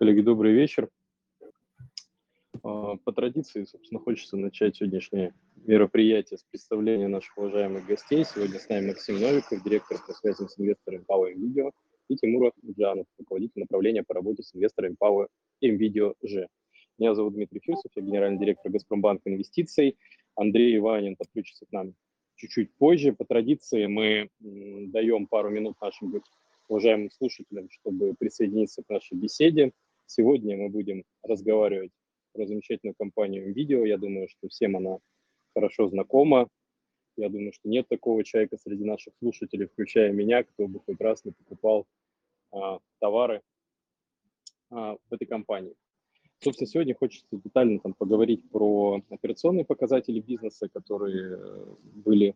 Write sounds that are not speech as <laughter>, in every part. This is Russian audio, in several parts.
Коллеги, добрый вечер. А, по традиции, собственно, хочется начать сегодняшнее мероприятие с представления наших уважаемых гостей. Сегодня с нами Максим Новиков, директор по связям с инвесторами Power Video, и Тимур Джанов, руководитель направления по работе с инвесторами Power Video G. Меня зовут Дмитрий Фирсов, я генеральный директор Газпромбанка инвестиций. Андрей Иванин подключится к нам чуть-чуть позже. По традиции мы даем пару минут нашим уважаемым слушателям, чтобы присоединиться к нашей беседе. Сегодня мы будем разговаривать про замечательную компанию видео. Я думаю, что всем она хорошо знакома. Я думаю, что нет такого человека среди наших слушателей, включая меня, кто бы хоть раз не покупал а, товары а, в этой компании. Собственно, сегодня хочется детально там поговорить про операционные показатели бизнеса, которые были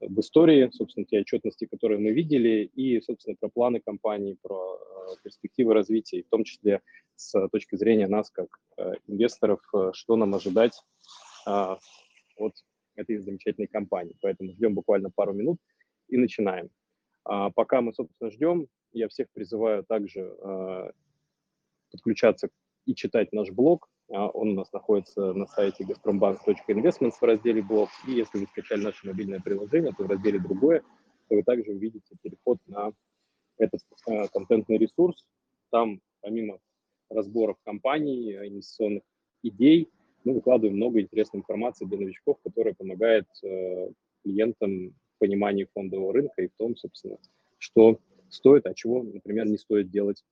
в истории, собственно, те отчетности, которые мы видели, и, собственно, про планы компании, про э, перспективы развития, в том числе с точки зрения нас, как э, инвесторов, э, что нам ожидать от этой замечательной компании. Поэтому ждем буквально пару минут и начинаем. А пока мы, собственно, ждем, я всех призываю также подключаться и читать наш блог, он у нас находится на сайте gazprombank.investments в разделе блог. И если вы скачали наше мобильное приложение, то в разделе «Другое» вы также увидите переход на этот э, контентный ресурс. Там, помимо разборов компаний, инвестиционных идей, мы выкладываем много интересной информации для новичков, которая помогает э, клиентам в понимании фондового рынка и в том, собственно, что стоит, а чего, например, не стоит делать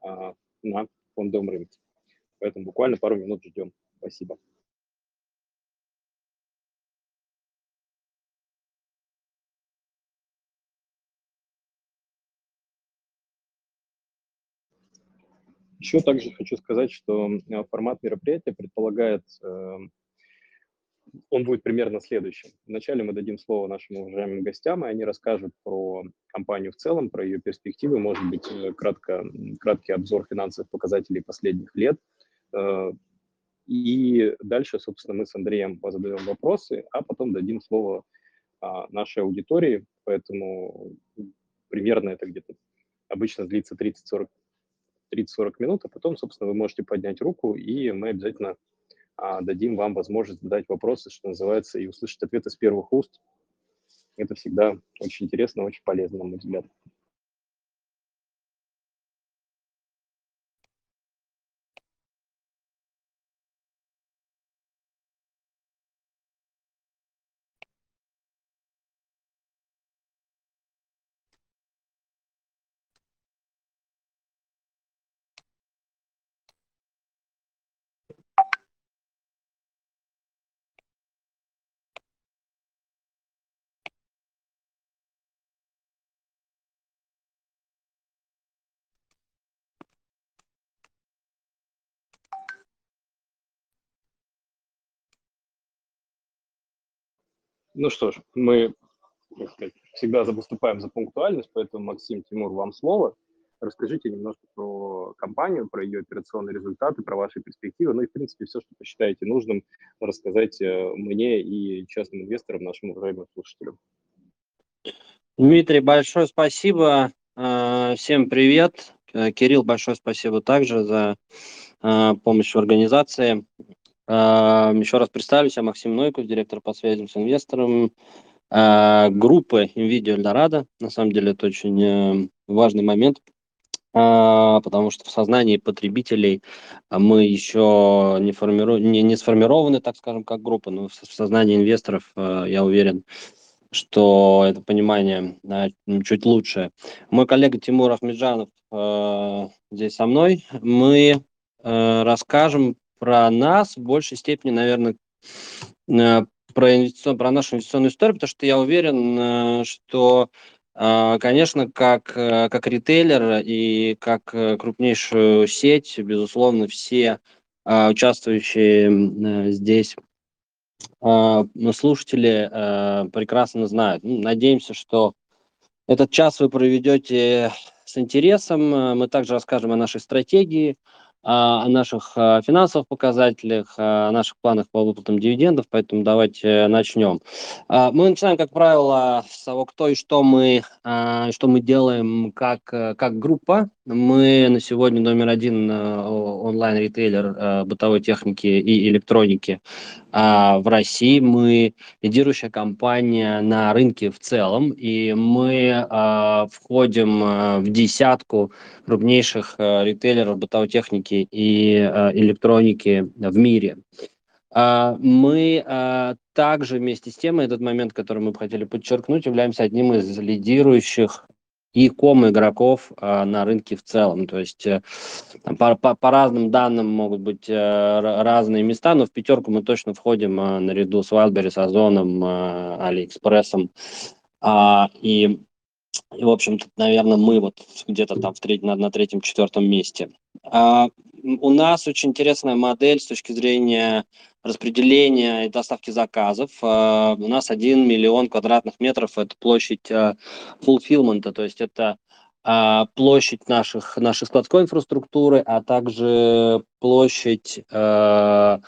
а, на фондовом рынке. Поэтому буквально пару минут ждем. Спасибо. Еще также хочу сказать, что э, формат мероприятия предполагает, э, он будет примерно следующим. Вначале мы дадим слово нашим уважаемым гостям, и они расскажут про компанию в целом, про ее перспективы, может быть, э, кратко, краткий обзор финансовых показателей последних лет – и дальше, собственно, мы с Андреем задаем вопросы, а потом дадим слово а, нашей аудитории. Поэтому примерно это где-то обычно длится 30-40 минут, а потом, собственно, вы можете поднять руку, и мы обязательно а, дадим вам возможность задать вопросы, что называется, и услышать ответы с первых уст. Это всегда очень интересно, очень полезно, на мой взгляд. Ну что ж, мы так сказать, всегда выступаем за пунктуальность, поэтому, Максим, Тимур, вам слово. Расскажите немножко про компанию, про ее операционные результаты, про ваши перспективы, ну и, в принципе, все, что посчитаете нужным, рассказать э, мне и частным инвесторам, нашим уважаемым слушателям. Дмитрий, большое спасибо. Э, всем привет. Э, Кирилл, большое спасибо также за помощь в организации. Еще раз представлюсь, я Максим Нойков, директор по связям с инвестором группы NVIDIA Eldorado. На самом деле это очень э, важный момент, а, потому что в сознании потребителей мы еще не, формиру... не, не сформированы, так скажем, как группа, но в сознании инвесторов, э, я уверен, что это понимание чуть лучше. Мой коллега Тимур Ахмеджанов э, здесь со мной. Мы расскажем про нас в большей степени, наверное, э, про, инвестицион, про нашу инвестиционную историю, потому что я уверен, э, что, э, конечно, как, как ритейлер и как крупнейшую сеть, безусловно, все участвующие здесь слушатели прекрасно знают. Ну, надеемся, что этот час вы проведете с интересом. Мы также расскажем о нашей стратегии, о наших финансовых показателях, о наших планах по выплатам дивидендов, поэтому давайте начнем. Мы начинаем, как правило, с того, кто и что мы, что мы делаем как, как группа. Мы на сегодня номер один онлайн-ритейлер бытовой техники и электроники в России. Мы лидирующая компания на рынке в целом, и мы входим в десятку крупнейших ритейлеров бытовой техники и электроники в мире. Мы также вместе с тем, этот момент, который мы хотели подчеркнуть, являемся одним из лидирующих и ком игроков а, на рынке в целом. То есть э, по, по, по разным данным могут быть э, разные места, но в пятерку мы точно входим э, наряду с Wildberries, Озоном, э, Алиэкспрессом. А, и, и, в общем-то, наверное, мы вот где-то там в треть, на, на третьем-четвертом месте. А, у нас очень интересная модель с точки зрения распределения и доставки заказов. А, у нас 1 миллион квадратных метров – это площадь фулфилмента, то есть это а, площадь наших, нашей складской инфраструктуры, а также площадь, а,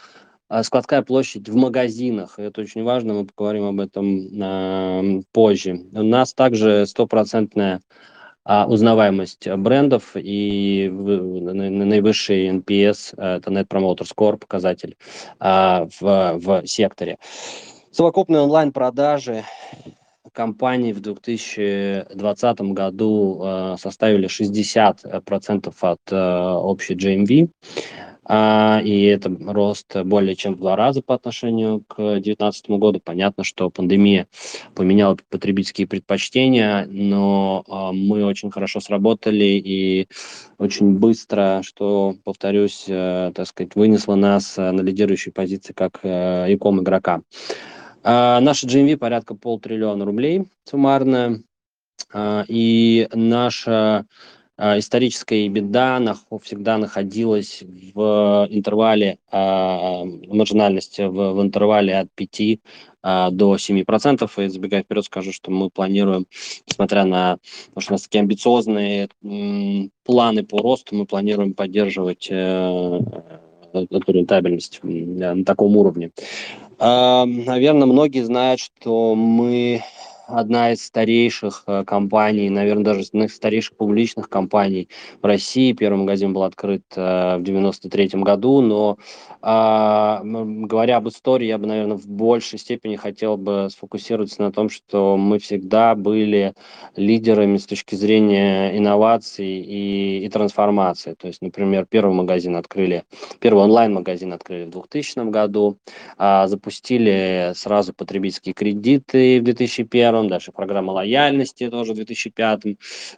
складская площадь в магазинах. Это очень важно, мы поговорим об этом позже. У нас также стопроцентная а узнаваемость брендов и наивысший NPS, это Net Promoter Score показатель а, в, в секторе. Совокупные онлайн-продажи компании в 2020 году э, составили 60% от э, общей GMV. А, и это рост более чем в два раза по отношению к 2019 году. Понятно, что пандемия поменяла потребительские предпочтения, но а, мы очень хорошо сработали и очень быстро, что, повторюсь, э, так сказать, вынесло нас э, на лидирующие позиции как э, e-com игрока. А, наша GMV порядка полтриллиона рублей суммарная. И наша а, историческая беда всегда находилась в интервале а, маржинальности, в, в интервале от 5 а, до 7 процентов. И забегая вперед, скажу, что мы планируем, несмотря на, потому что у нас такие амбициозные м, планы по росту, мы планируем поддерживать э, эту рентабельность на таком уровне. Наверное, многие знают, что мы одна из старейших э, компаний, наверное, даже из старейших публичных компаний в России. Первый магазин был открыт э, в 93 году, но а, говоря об истории, я бы, наверное, в большей степени хотел бы сфокусироваться на том, что мы всегда были лидерами с точки зрения инноваций и, и трансформации. То есть, например, первый магазин открыли, первый онлайн-магазин открыли в 2000 году, а, запустили сразу потребительские кредиты в 2001, дальше программа лояльности тоже в 2005,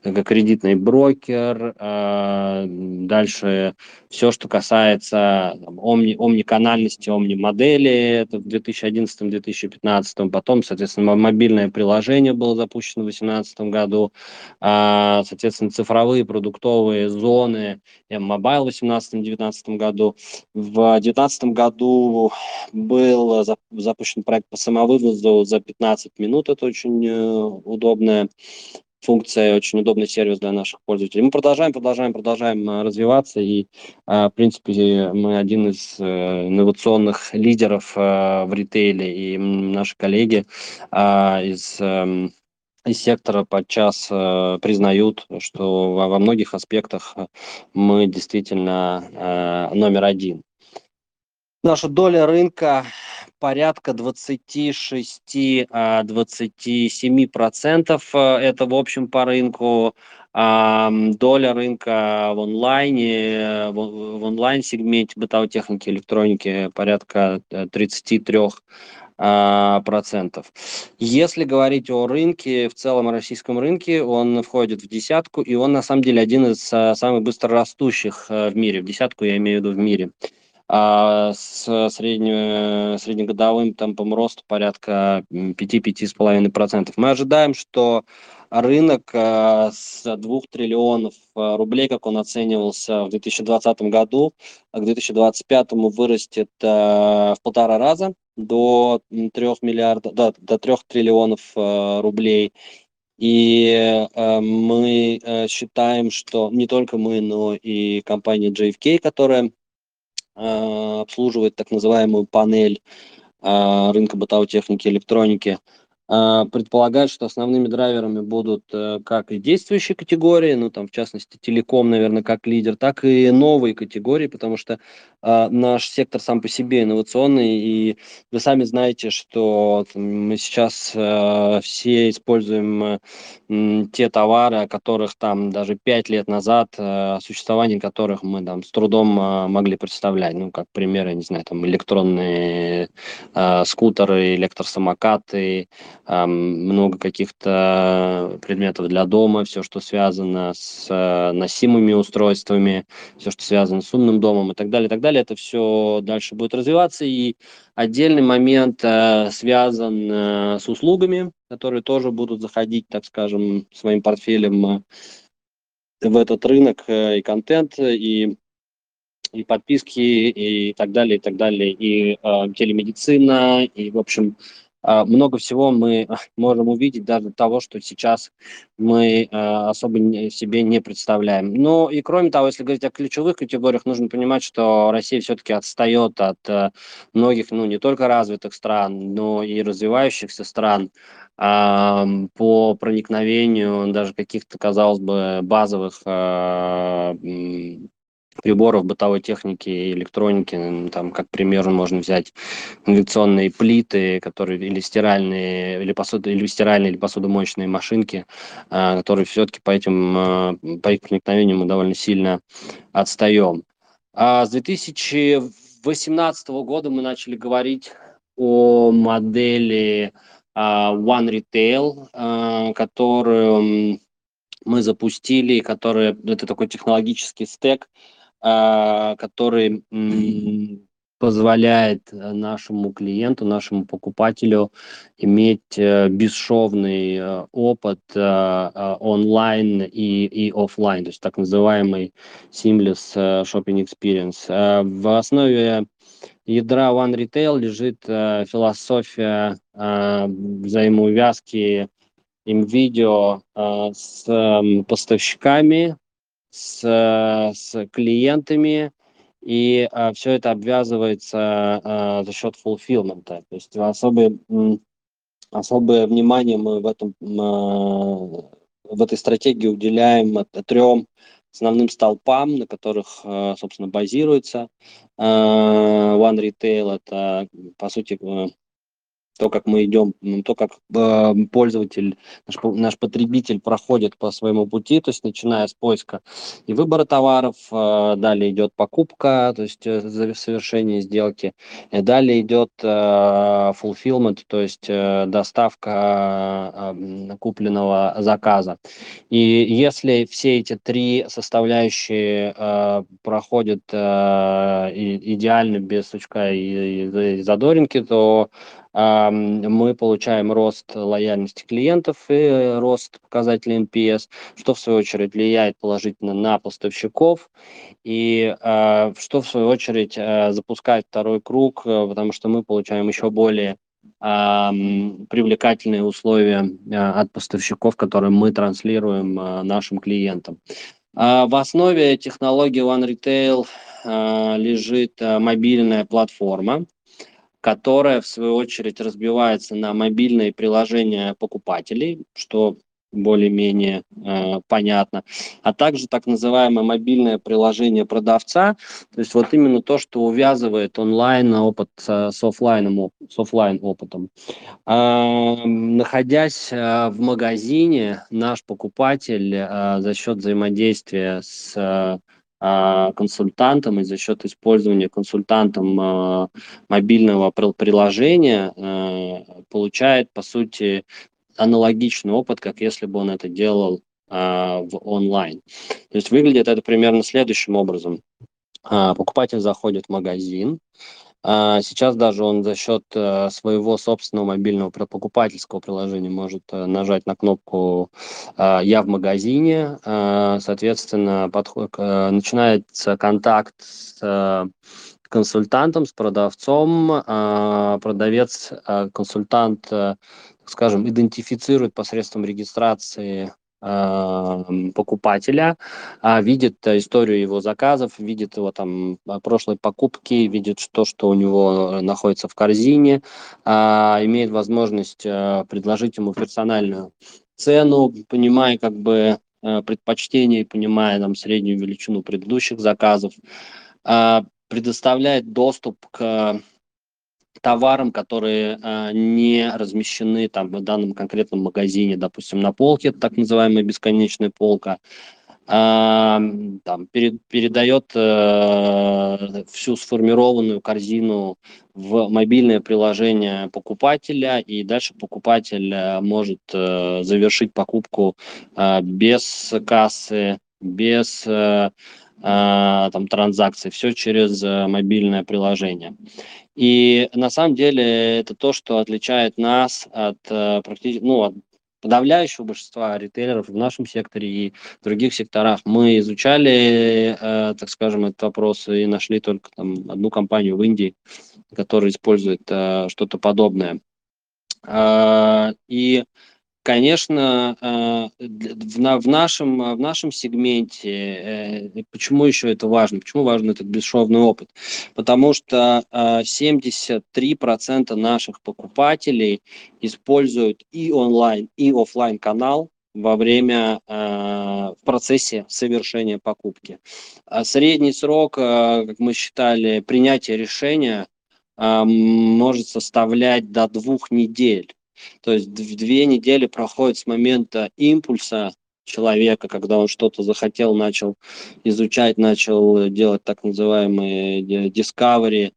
как кредитный брокер, а, дальше все, что касается там, омни, омниканальности, омни-модели, это в 2011-2015, потом, соответственно, мобильное приложение было запущено в 2018 году, а, соответственно, цифровые продуктовые зоны, mobile в 2018-2019 году. В 2019 году был запущен проект по самовывозу за 15 минут, это очень э, удобная функция, очень удобный сервис для наших пользователей. Мы продолжаем, продолжаем, продолжаем э, развиваться, и, э, в принципе, мы один из э, инновационных лидеров в ритейле, и наши коллеги из эм, из сектора подчас э, признают, что во, во многих аспектах мы действительно э, номер один. Наша доля рынка порядка 26-27%. А, Это, в общем, по рынку. Доля рынка в онлайне, в онлайн-сегменте бытовой техники, электроники порядка 33 э, а, процентов. Если говорить о рынке, в целом о российском рынке, он входит в десятку, и он на самом деле один из а, самых быстрорастущих э, в мире. В десятку я имею в виду в мире а с средним, среднегодовым темпом роста порядка 5-5,5%. Мы ожидаем, что рынок а, с 2 триллионов а, рублей, как он оценивался в 2020 году, к 2025 вырастет а, в полтора раза до 3 миллиардов, до, до 3 триллионов рублей. И э, мы э, считаем, что не только мы, но и компания JFK, которая Э, обслуживает так называемую панель э, рынка бытовой техники и электроники. а, предполагает, что основными драйверами будут э, как и действующие категории, ну там в частности телеком, наверное, как лидер, так и новые категории, потому что наш сектор сам по себе инновационный, и вы сами знаете, что мы сейчас э, все используем э, те товары, о которых там даже пять лет назад, э, существование которых мы там с трудом э, могли представлять, ну как пример, я не знаю, там электронные скутеры, электросамокаты, много каких-то предметов для дома, все, что связано с э, носимыми устройствами, все, что связано с умным домом и так далее, и так далее, это все дальше будет развиваться. И отдельный момент э, связан э, с услугами, которые тоже будут заходить, так скажем, своим портфелем в этот рынок и контент, и и подписки, и так далее, и так далее, и э, телемедицина, и, в общем, много всего мы <laughs> можем увидеть даже того, что сейчас мы а, особо себе не представляем. Ну и кроме того, если говорить о ключевых категориях, нужно понимать, что Россия все-таки отстает от э, многих, ну не только развитых стран, но и развивающихся стран по проникновению даже каких-то, казалось бы, базовых а, приборов бытовой техники и электроники. Там, как пример, можно взять инвекционные плиты, которые или стиральные, или, посуды, или стиральные, или посудомоечные машинки, а, которые все-таки по этим, а, по их проникновению мы довольно сильно отстаем. А с 2018 года мы начали говорить о модели One Retail, которую мы запустили, которая это такой технологический стек, а, который позволяет э, нашему клиенту, нашему покупателю иметь э, бесшовный э, опыт онлайн и, и офлайн, то есть так называемый seamless shopping experience. В основе ядра One Retail лежит философия взаимоувязки им видео с поставщиками, с, с клиентами, и а, все это обвязывается а, за счет фулфилмента. То есть особое, особое внимание мы в, этом, а, в этой стратегии уделяем трем основным столпам, на которых, собственно, базируется One Retail. Это, по сути, то, как мы идем, то, как э, пользователь, наш, наш потребитель проходит по своему пути, то есть начиная с поиска и выбора товаров, э, далее идет покупка, то есть э, совершение сделки, и далее идет э, fulfillment, то есть э, доставка э, купленного заказа. И если все эти три составляющие э, проходят э, идеально без сучка и, и, и задоринки, то мы получаем рост лояльности клиентов и рост показателей NPS, что в свою очередь влияет положительно на поставщиков и а, что в свою очередь а, запускает второй круг, э, потому что мы получаем еще более привлекательные условия а, от поставщиков, которые мы транслируем нашим клиентам. В основе технологии One Retail лежит мобильная платформа, которая, в свою очередь, разбивается на мобильные приложения покупателей, что более-менее э, понятно, а также так называемое мобильное приложение продавца, то есть вот именно то, что увязывает онлайн опыт с, с офлайном, с офлайн опытом. Э, находясь э, в магазине, наш покупатель э, за счет взаимодействия с э, а, консультантом и за счет использования консультантом а, мобильного приложения а, получает, по сути, аналогичный опыт, как если бы он это делал в онлайн. То есть выглядит это примерно следующим образом. Покупатель заходит в магазин, а сейчас даже он за счет э, своего собственного мобильного покупательского приложения может э, нажать на кнопку э, «Я в магазине». Соответственно, подход, начинается контакт с консультантом, с продавцом. Продавец, консультант, скажем, идентифицирует посредством регистрации покупателя, а, видит историю его заказов, видит его там прошлые покупки, видит то, что у него находится в корзине, а, имеет возможность предложить ему персональную цену, понимая как бы предпочтения, понимая там среднюю величину предыдущих заказов, предоставляет доступ к товарам, которые э, не размещены там в данном конкретном магазине, допустим, на полке, это так называемая бесконечная полка, э, там, перед, передает э, всю сформированную корзину в мобильное приложение покупателя, и дальше покупатель э, может э, завершить покупку э, без кассы, без э, там, транзакций, все через э, мобильное приложение. И на самом деле это то, что отличает нас от э, практически, ну, от подавляющего большинства ритейлеров в нашем секторе и в других секторах. Мы изучали, э, так скажем, этот вопрос и нашли только там одну компанию в Индии, которая использует э, что-то подобное. Э, и конечно, э, в нашем, в нашем сегменте, э, почему еще это важно? Почему важен этот бесшовный опыт? Потому что 73% э, наших покупателей используют и онлайн, и офлайн канал во время, в процессе совершения покупки. А средний срок, как мы считали, принятия решения может составлять до двух недель. То есть две недели проходят с момента импульса человека, когда он что-то захотел, начал изучать, начал делать так называемые discovery,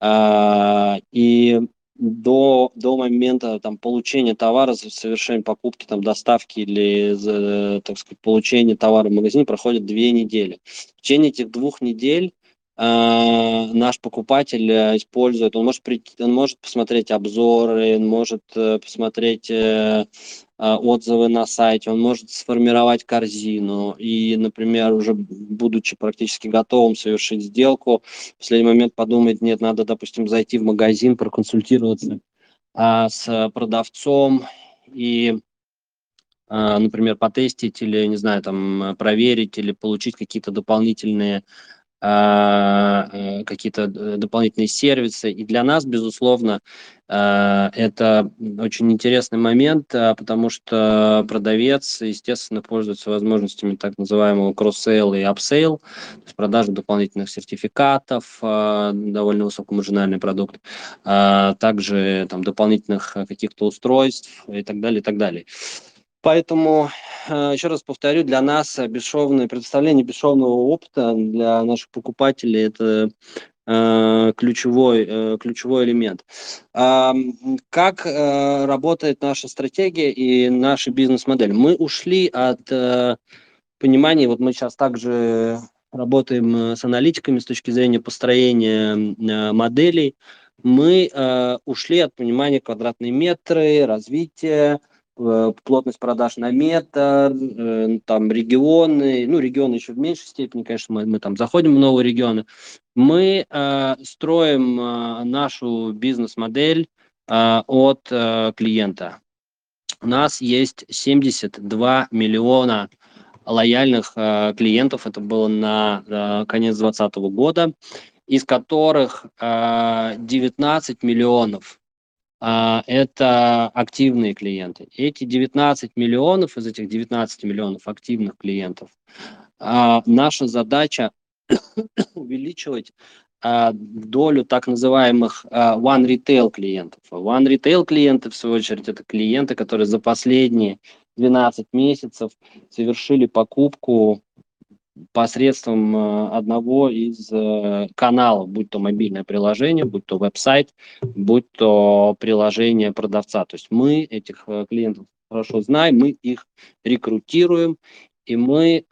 а, и до, до момента там, получения товара, совершения покупки, там, доставки или, так сказать, получения товара в магазине проходит две недели. В течение этих двух недель э, наш покупатель э, использует, он может, прийти, он может посмотреть обзоры, он может э, посмотреть э, э, отзывы на сайте, он может сформировать корзину. И, например, уже будучи практически готовым совершить сделку, в последний момент подумать, нет, надо, допустим, зайти в магазин, проконсультироваться э, с продавцом и например, потестить или, не знаю, там, проверить или получить какие-то дополнительные а, э, какие-то э, дополнительные сервисы. И для нас, безусловно, а, это очень интересный момент, а, потому что продавец, естественно, пользуется возможностями так называемого cross-sell и upsell, то есть продажи дополнительных сертификатов, довольно высокомаржинальный продукт, также там, дополнительных каких-то устройств и так далее, и так далее. Поэтому, э, еще раз повторю, для нас бесшовное предоставление бесшовного опыта для наших покупателей это э, ключевой, э, ключевой элемент. Как работает наша стратегия и наша бизнес-модель? Мы ушли от понимания, вот мы сейчас также работаем с аналитиками с точки зрения построения моделей, мы ушли от понимания квадратные метры, развития, плотность продаж на метр, э, там регионы, ну регионы еще в меньшей степени, конечно, мы, мы там заходим в новые регионы. Мы э, строим э, нашу бизнес-модель э, от э, клиента. У нас есть 72 миллиона лояльных э, клиентов, это было на э, конец 2020 года, из которых э, 19 миллионов это активные клиенты. Эти 19 миллионов, из этих 19 миллионов активных клиентов, а, наша задача <coughs> увеличивать а, долю так называемых one retail клиентов. One retail клиенты, в свою очередь, это клиенты, которые за последние 12 месяцев совершили покупку посредством э, одного из э, каналов, будь то мобильное приложение, будь то веб-сайт, будь то приложение продавца. То есть мы этих э, клиентов хорошо знаем, мы их рекрутируем, и мы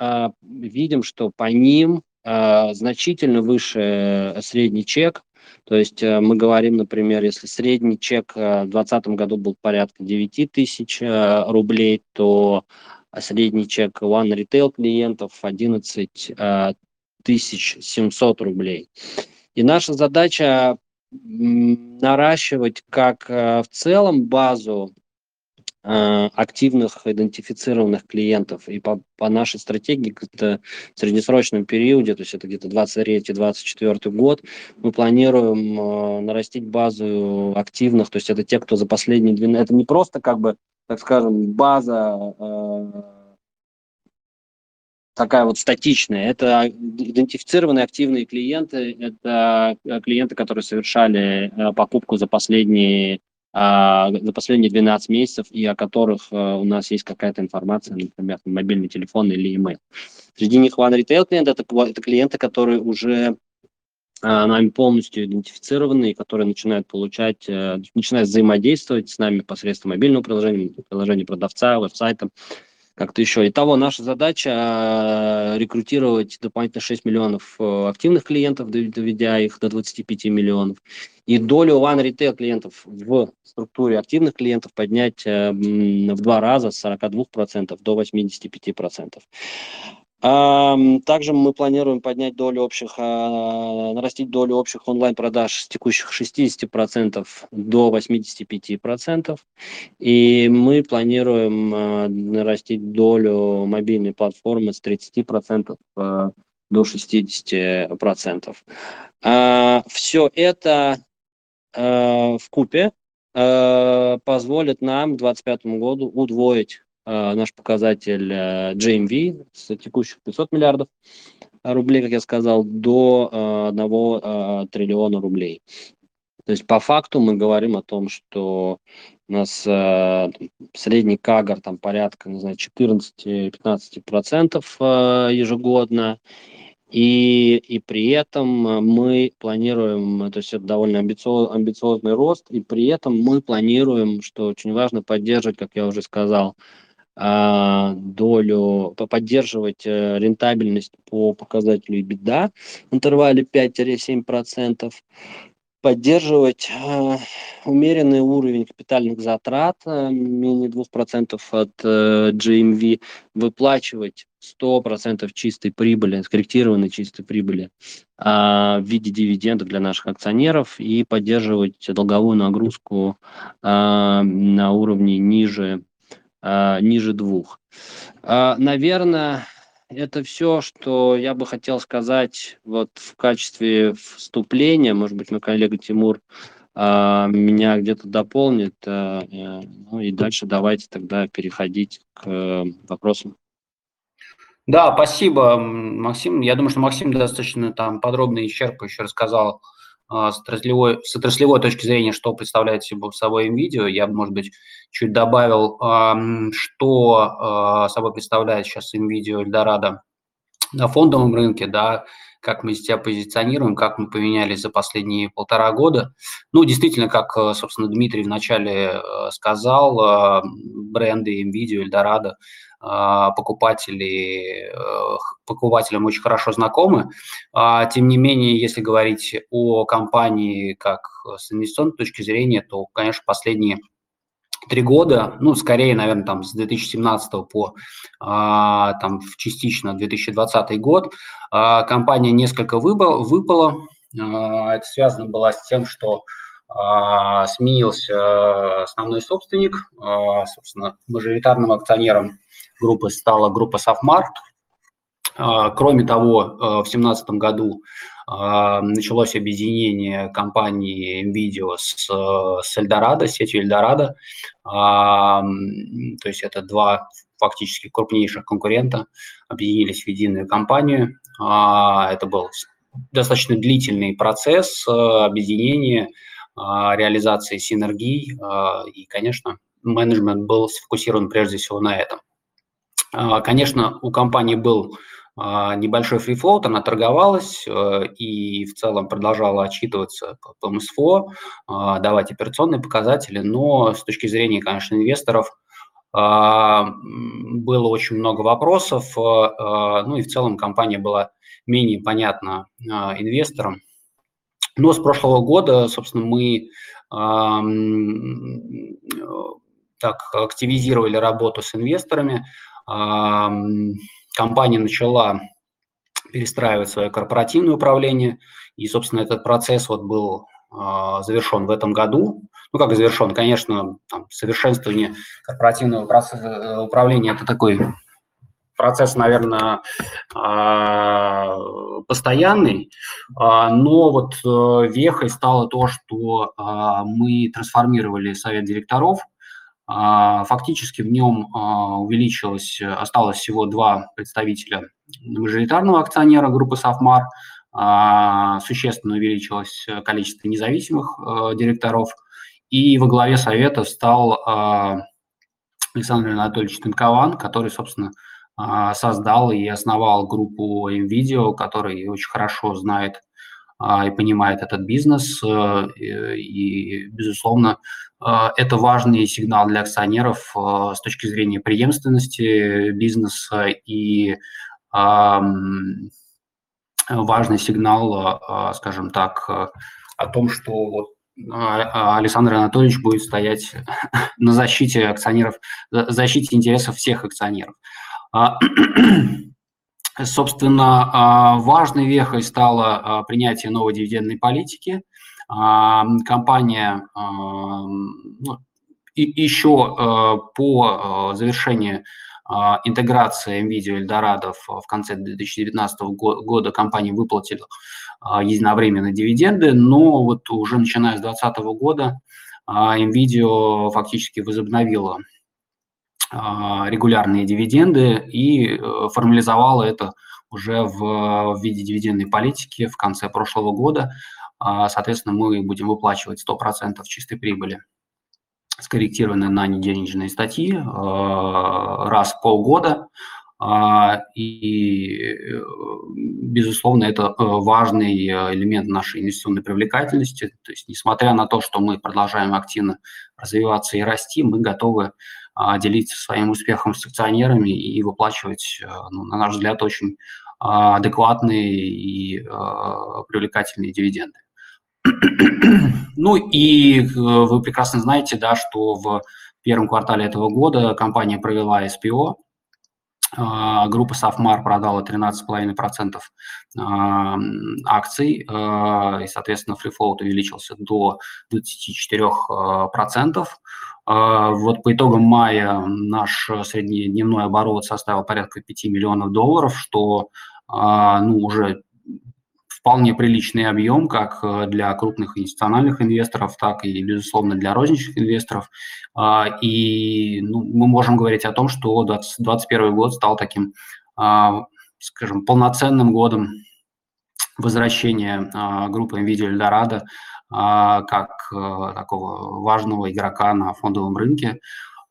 видим, что по ним значительно выше средний чек. То есть мы говорим, например, если средний чек в 2020 году был порядка 9 тысяч рублей, то средний чек One Retail клиентов 11 э, тысяч 700 рублей. И наша задача наращивать как э, в целом базу э, активных идентифицированных клиентов. И по, по нашей стратегии, это в среднесрочном периоде, то есть это где-то 23-24 год, мы планируем э, нарастить базу активных, то есть это те, кто за последние 12... Это не просто как бы, так скажем, база э, такая вот статичная. Это идентифицированные активные клиенты, это клиенты, которые совершали покупку за последние а, за последние 12 месяцев и о которых а, у нас есть какая-то информация, например, мобильный телефон или email. Среди них One Retail клиент это, это клиенты, которые уже нами полностью идентифицированы и которые начинают получать, начинают взаимодействовать с нами посредством мобильного приложения, приложения продавца, веб-сайта, как-то еще. Итого наша задача э, рекрутировать дополнительно 6 миллионов э, активных клиентов, доведя их до 25 миллионов. И долю One Retail клиентов в структуре активных клиентов поднять э, в два раза с 42% до 85%. Также мы планируем поднять долю общих, а, нарастить долю общих онлайн-продаж с текущих 60% до 85%. И мы планируем а, нарастить долю мобильной платформы с 30% а, до 60%. Все это в купе позволит нам к 2025 году удвоить наш показатель э, GMV с текущих 500 миллиардов рублей, как я сказал, до 1 э, триллиона рублей. То есть по факту мы говорим о том, что у нас э, средний кагр там порядка, не знаю, 14-15% э, ежегодно, и, и при этом мы планируем, то есть это довольно амбициоз, амбициозный рост, и при этом мы планируем, что очень важно поддерживать, как я уже сказал, долю, поддерживать э, рентабельность по показателю EBITDA в интервале 5-7%, поддерживать э, умеренный уровень капитальных затрат, э, менее 2% от э, GMV, выплачивать 100% чистой прибыли, скорректированной чистой прибыли э, в виде дивидендов для наших акционеров и поддерживать долговую нагрузку на уровне ниже а, ниже двух. А, наверное, это все, что я бы хотел сказать вот в качестве вступления. Может быть, мой коллега Тимур а, меня где-то дополнит. А, э, ну и дальше давайте тогда переходить к э, вопросам. Да, спасибо, Максим. Я думаю, что Максим достаточно там подробно и исчерпывающе рассказал а, с отраслевой, с отраслевой точки зрения, что представляет собой видео, я бы, может быть, чуть добавил, что а, собой представляет сейчас видео Эльдорадо на фондовом рынке, да, как мы себя позиционируем, как мы поменялись за последние полтора года. Ну, действительно, как, э, собственно, Дмитрий вначале э, сказал, бренды NVIDIA, Эльдорадо а, покупатели, э, покупателям очень хорошо знакомы. А, тем не менее, если говорить о компании как с инвестиционной точки зрения, то, конечно, последние три года, ну, скорее, наверное, там с 2017 по а, там частично 2020 год, компания несколько выпала. Это связано было с тем, что сменился основной собственник, собственно, мажоритарным акционером группы стала группа Софтмарт. А, кроме того, а, в 2017 году а, началось объединение компании NVIDIA с, с Eldorado, сетью Eldorado. То есть это два фактически крупнейших конкурента объединились в единую компанию. Это был достаточно длительный процесс объединения, реализации синергий. И, конечно, менеджмент был сфокусирован прежде всего на этом. А, конечно, у компании был а, небольшой фрифлоут, она торговалась э, и в целом продолжала отчитываться по МСФО, а, давать операционные показатели, но с точки зрения, конечно, инвесторов было очень много вопросов, ну и в целом компания была менее понятна инвесторам. Но с прошлого года, собственно, мы так активизировали работу с инвесторами, компания начала перестраивать свое корпоративное управление, и, собственно, этот процесс вот был завершен в этом году. Ну, как завершен, конечно, там, совершенствование корпоративного процесса управления – это такой процесс, наверное, а, постоянный, а, но вот э, вехой стало то, что а, мы трансформировали совет директоров. Фактически в нем увеличилось, осталось всего два представителя мажоритарного акционера группы «Софмар», существенно увеличилось количество независимых э, директоров, и во главе совета стал Александр Анатольевич Тынкован, который, собственно, а, создал и основал группу MVideo, который очень хорошо знает а, и понимает этот бизнес. Э, и, безусловно, э, это важный сигнал для акционеров э, с точки зрения преемственности бизнеса и важный сигнал, скажем так, о том, что Александр Анатольевич будет стоять <laughs> на защите акционеров, защите интересов всех акционеров. <clears throat> А, собственно, а, важной вехой стало а, принятие новой дивидендной политики. Компания ну, еще по завершении интеграции NVIDIA и Eldorado в конце 2019 года компания выплатила единовременно дивиденды, но вот уже начиная с 2020 года NVIDIA фактически возобновила а, регулярные дивиденды и э, формализовала это уже в, виде дивидендной политики в конце прошлого года. А, соответственно, мы будем выплачивать 100% чистой прибыли, скорректированной на неденежные статьи, э, раз в полгода. А, и, безусловно, это э, важный элемент нашей инвестиционной привлекательности. То есть, несмотря на то, что мы продолжаем активно развиваться и расти, мы готовы а, делиться своим успехом с акционерами и выплачивать, э, ну, на наш взгляд, очень а, адекватные и а, привлекательные дивиденды. <clears throat> Ну и э, вы прекрасно знаете, да, что в первом квартале этого года компания провела SPO, Группа Софмар продала 13,5% акций, и, соответственно, фрифлоут увеличился до 24%. А, вот по итогам мая наш среднедневной оборот составил порядка 5 миллионов долларов, что а, ну, уже вполне приличный объем как э, для крупных институциональных инвесторов, так и, безусловно, для розничных инвесторов. А, и ну, мы можем говорить о том, что 2021 год стал таким, скажем, полноценным годом возвращения группы NVIDIA а, как э, такого важного игрока на фондовом рынке.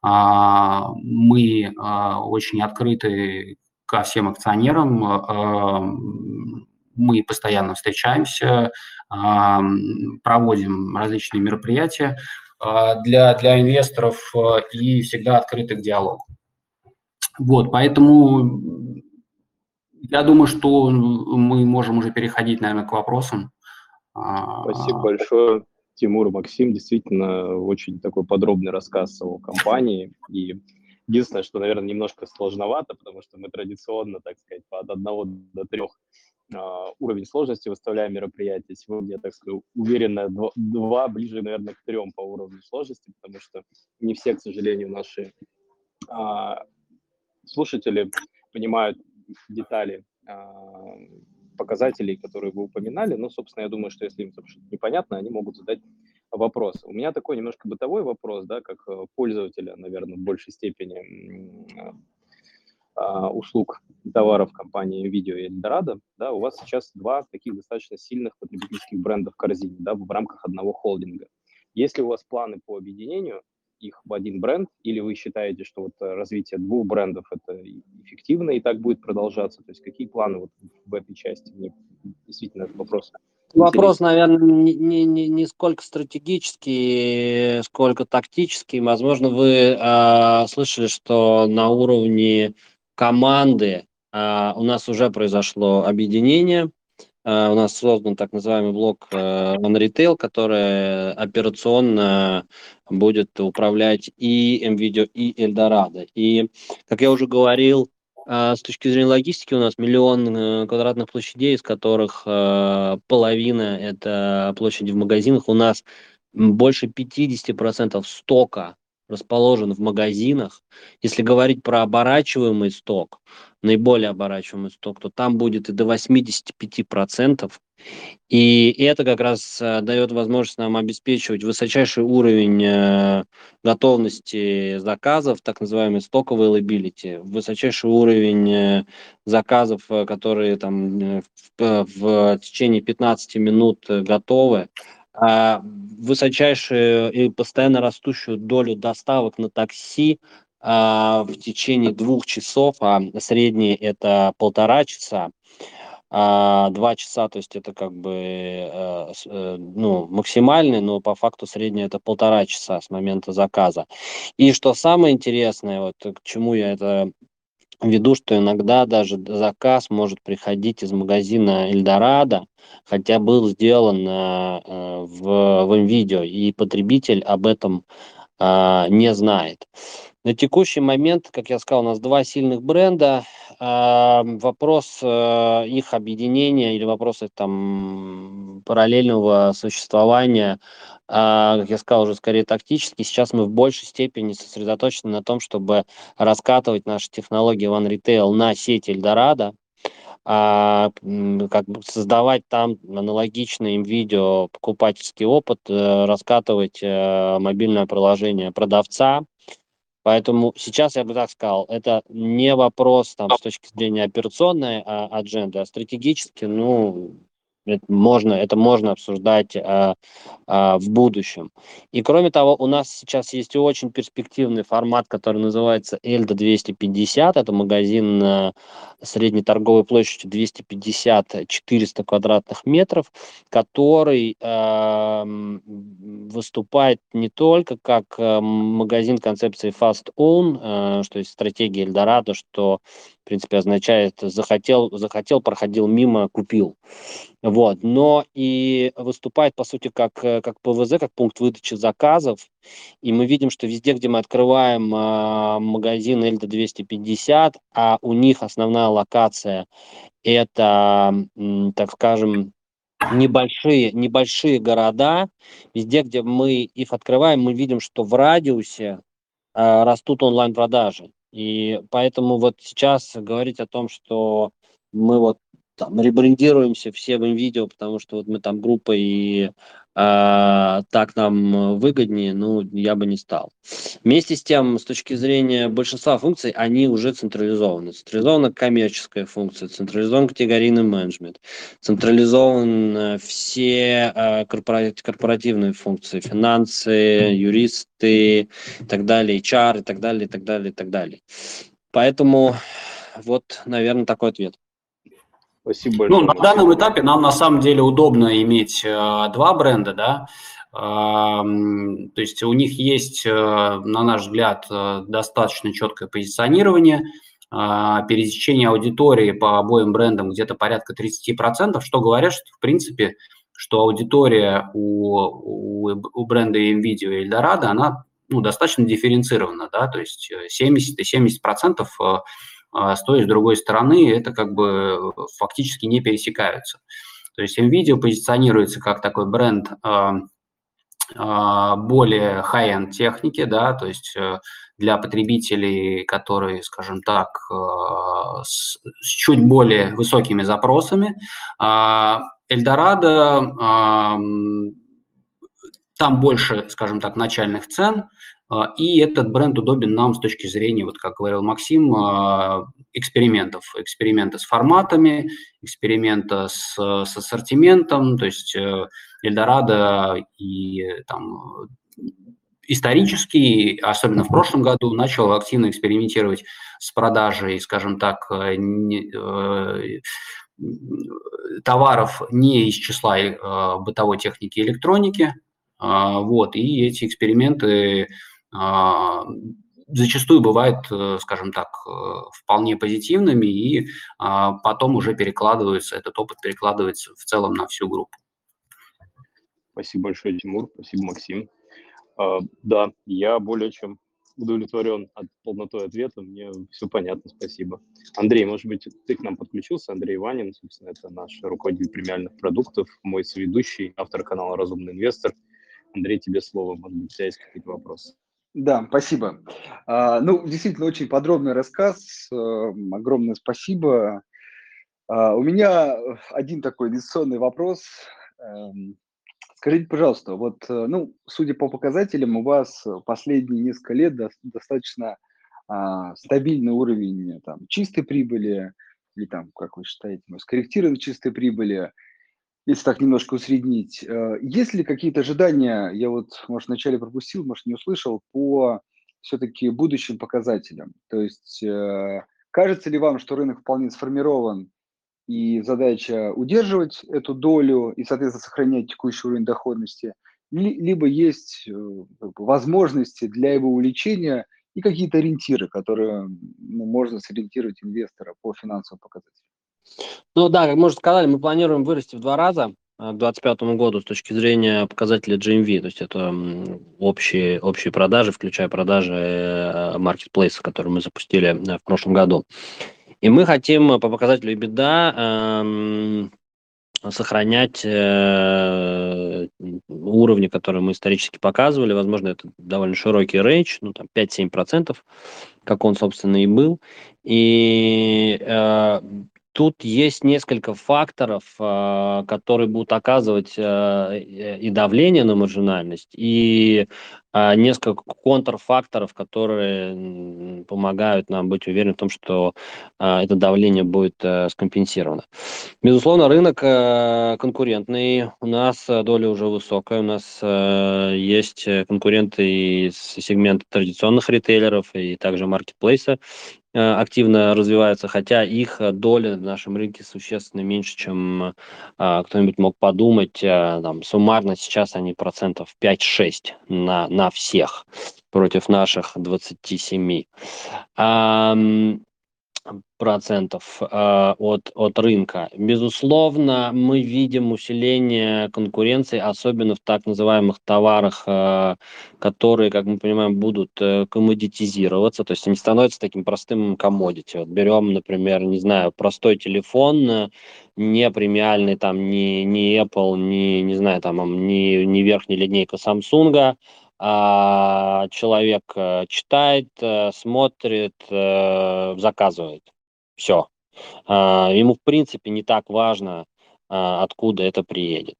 А, мы а, очень открыты ко всем акционерам, мы постоянно встречаемся, проводим различные мероприятия для, для инвесторов и всегда открыты к диалогу. Вот, поэтому я думаю, что мы можем уже переходить, наверное, к вопросам. Спасибо а, большое, Тимур Максим. Действительно, очень такой подробный рассказ о компании. И единственное, что, наверное, немножко сложновато, потому что мы традиционно, так сказать, от одного до трех а, уровень сложности выставляем мероприятие. Сегодня, я так скажу, уверенно, два ближе, наверное, к трем по уровню сложности, потому что не все, к сожалению, наши а, слушатели понимают детали а, показателей, которые вы упоминали. Но, собственно, я думаю, что если им что-то непонятно, они могут задать вопрос. У меня такой немножко бытовой вопрос, да, как э, пользователя, наверное, в большей степени а, услуг товаров компании Видео и Эльдорадо, да, у вас сейчас два таких достаточно сильных потребительских бренда в корзине, да, в рамках одного холдинга. Есть ли у вас планы по объединению их в один бренд, или вы считаете, что вот э, развитие двух брендов это эффективно и так будет продолжаться? То есть какие планы вот в этой части? Мне действительно этот вопрос Вопрос, наверное, не, не, не сколько стратегический, сколько тактический. Возможно, вы э, слышали, что на уровне команды э, у нас уже произошло объединение Uh, у нас создан так называемый блок uh, On Retail, который операционно будет управлять и MVideo, и Eldorado. И, как я уже говорил, а, с точки зрения логистики у нас миллион э, квадратных площадей, из которых э, половина это площади в магазинах. У нас больше 50% стока расположен в магазинах. Если говорить про оборачиваемый сток, наиболее оборачиваемый сток, то там будет и до 85%. И это как раз э, дает возможность нам обеспечивать высочайший уровень э, готовности заказов, так называемый стоковый availability, высочайший уровень э, заказов, которые там в, в течение 15 минут готовы, высочайшую и постоянно растущую долю доставок на такси а, в течение двух часов, а средние это полтора часа, а, два часа, то есть это как бы э, э, ну, максимальный, но по факту среднее это полтора часа с момента заказа. И что самое интересное, вот к чему я это веду, что иногда даже заказ может приходить из магазина Эльдорадо, хотя был сделан э, в, в NVIDIA, и потребитель об этом э, не знает. На текущий момент, как я сказал, у нас два сильных бренда. Вопрос э, их объединения или вопросы там параллельного существования а, как я сказал, уже скорее тактически. Сейчас мы в большей степени сосредоточены на том, чтобы раскатывать наши технологии One Retail на сеть Эльдорадо, а, как бы создавать там аналогичный им видео покупательский опыт, э, раскатывать э, мобильное приложение продавца. Поэтому сейчас я бы так сказал, это не вопрос там с точки зрения операционной а, адженды, а стратегически, ну, это можно, это можно обсуждать а, а, в будущем. И кроме того, у нас сейчас есть очень перспективный формат, который называется Эльда 250. Это магазин а, средней торговой площадью 250-400 квадратных метров, который а, выступает не только как а, магазин концепции Fast Own, а, что есть стратегия Эльдорадо, что в принципе означает захотел, захотел, проходил мимо, купил. Вот. Но и выступает, по сути, как, как ПВЗ, как пункт выдачи заказов. И мы видим, что везде, где мы открываем э, магазин Эльда 250, а у них основная локация это, э, так скажем, небольшие, небольшие города, везде, где мы их открываем, мы видим, что в радиусе э, растут онлайн-продажи. И поэтому вот сейчас говорить о том, что мы вот там ребрендируемся все в видео, потому что вот мы там группа и а, так нам выгоднее, ну, я бы не стал. Вместе с тем, с точки зрения большинства функций, они уже централизованы. Централизована коммерческая функция, централизован категорийный менеджмент, централизован все а, корпоративные функции, финансы, юристы и так далее, HR и так далее, и так далее, и так далее. Поэтому вот, наверное, такой ответ. Спасибо большое. Ну, на данном этапе нам на самом деле удобно иметь э, два бренда, да. То есть у них есть, э, на наш взгляд, э, достаточно четкое позиционирование, э, пересечение аудитории по обоим брендам где-то порядка 30%, что говорят, что в принципе, что аудитория у, у, у бренда NVIDIA и Eldorado, она ну, достаточно дифференцирована, да, то есть 70 и 70 процентов а с той и с другой стороны это как бы фактически не пересекаются. То есть NVIDIA позиционируется как такой бренд а, а, более high-end техники, да, то есть э, для потребителей, которые, скажем так, э, с, с чуть более высокими запросами. Эльдорадо, там больше, скажем так, начальных цен, а, и этот бренд удобен нам с точки зрения, вот как говорил Максим, а, экспериментов. Эксперименты с форматами, эксперимента с, с ассортиментом, то есть э, Эльдорадо и там исторически, особенно в прошлом году, начал активно экспериментировать с продажей, скажем так, э, не, э, товаров не из числа бытовой техники и электроники. Э, вот, и эти эксперименты а, зачастую бывают, э, скажем так, э, вполне позитивными, и а, потом уже перекладывается, этот опыт перекладывается в целом на всю группу. Спасибо большое, Тимур, спасибо, Максим. А, да, я более чем удовлетворен от полноты ответа, мне все понятно, спасибо. Андрей, может быть, ты к нам подключился? Андрей Ванин, собственно, это наш руководитель премиальных продуктов, мой соведущий, автор канала «Разумный инвестор». Андрей, тебе слово, может быть, у тебя есть какие-то вопросы? Да, спасибо. А, ну, действительно, очень подробный рассказ. А, огромное спасибо. А, у меня один такой инвестиционный вопрос. Эм, скажите, пожалуйста, вот, э, ну, судя по показателям, у вас последние несколько лет до, достаточно а, стабильный уровень там, чистой прибыли, или там, как вы считаете, скорректированной чистой прибыли – если так немножко усреднить, э, есть ли какие-то ожидания, я вот, может, вначале пропустил, может, не услышал, по все-таки будущим показателям? То есть э, кажется ли вам, что рынок вполне сформирован, и задача удерживать эту долю и, соответственно, сохранять текущий уровень доходности, либо есть э, возможности для его увеличения и какие-то ориентиры, которые ну, можно сориентировать инвестора по финансовым показателям? Ну да, как мы уже сказали, мы планируем вырасти в два раза э, к 2025 году с точки зрения показателя GMV, то есть это общие, общие продажи, включая продажи маркетплейса, э, которые мы запустили э, в прошлом году. И мы хотим по показателю EBITDA эм, сохранять э, уровни, которые мы исторически показывали. Возможно, это довольно широкий рейндж, ну, там 5-7%, как он, собственно, и был. И Тут есть несколько факторов, а, которые будут оказывать а, и давление на маржинальность, и а, несколько контрфакторов, которые помогают нам быть уверенным в том, что это давление будет э, скомпенсировано. Безусловно, рынок э, конкурентный, у нас доля уже высокая, у нас э, есть конкуренты из сегмента традиционных ритейлеров и также маркетплейса, Э, активно развиваются, хотя их э, доля в нашем рынке существенно меньше, чем а, кто-нибудь мог подумать. А, там, суммарно сейчас они процентов 5-6 на, на всех против наших 27. А, процентов э, от, от рынка. Безусловно, мы видим усиление конкуренции, особенно в так называемых товарах, э, которые, как мы понимаем, будут э, коммодитизироваться, то есть они становятся таким простым коммодити. Вот берем, например, не знаю, простой телефон, э, не премиальный, там, не, не Apple, не, не знаю, там, не, не верхняя линейка Samsung, а человек э, читает, э, смотрит, э, заказывает. Все. А, ему, в принципе, не так важно, а, откуда это приедет.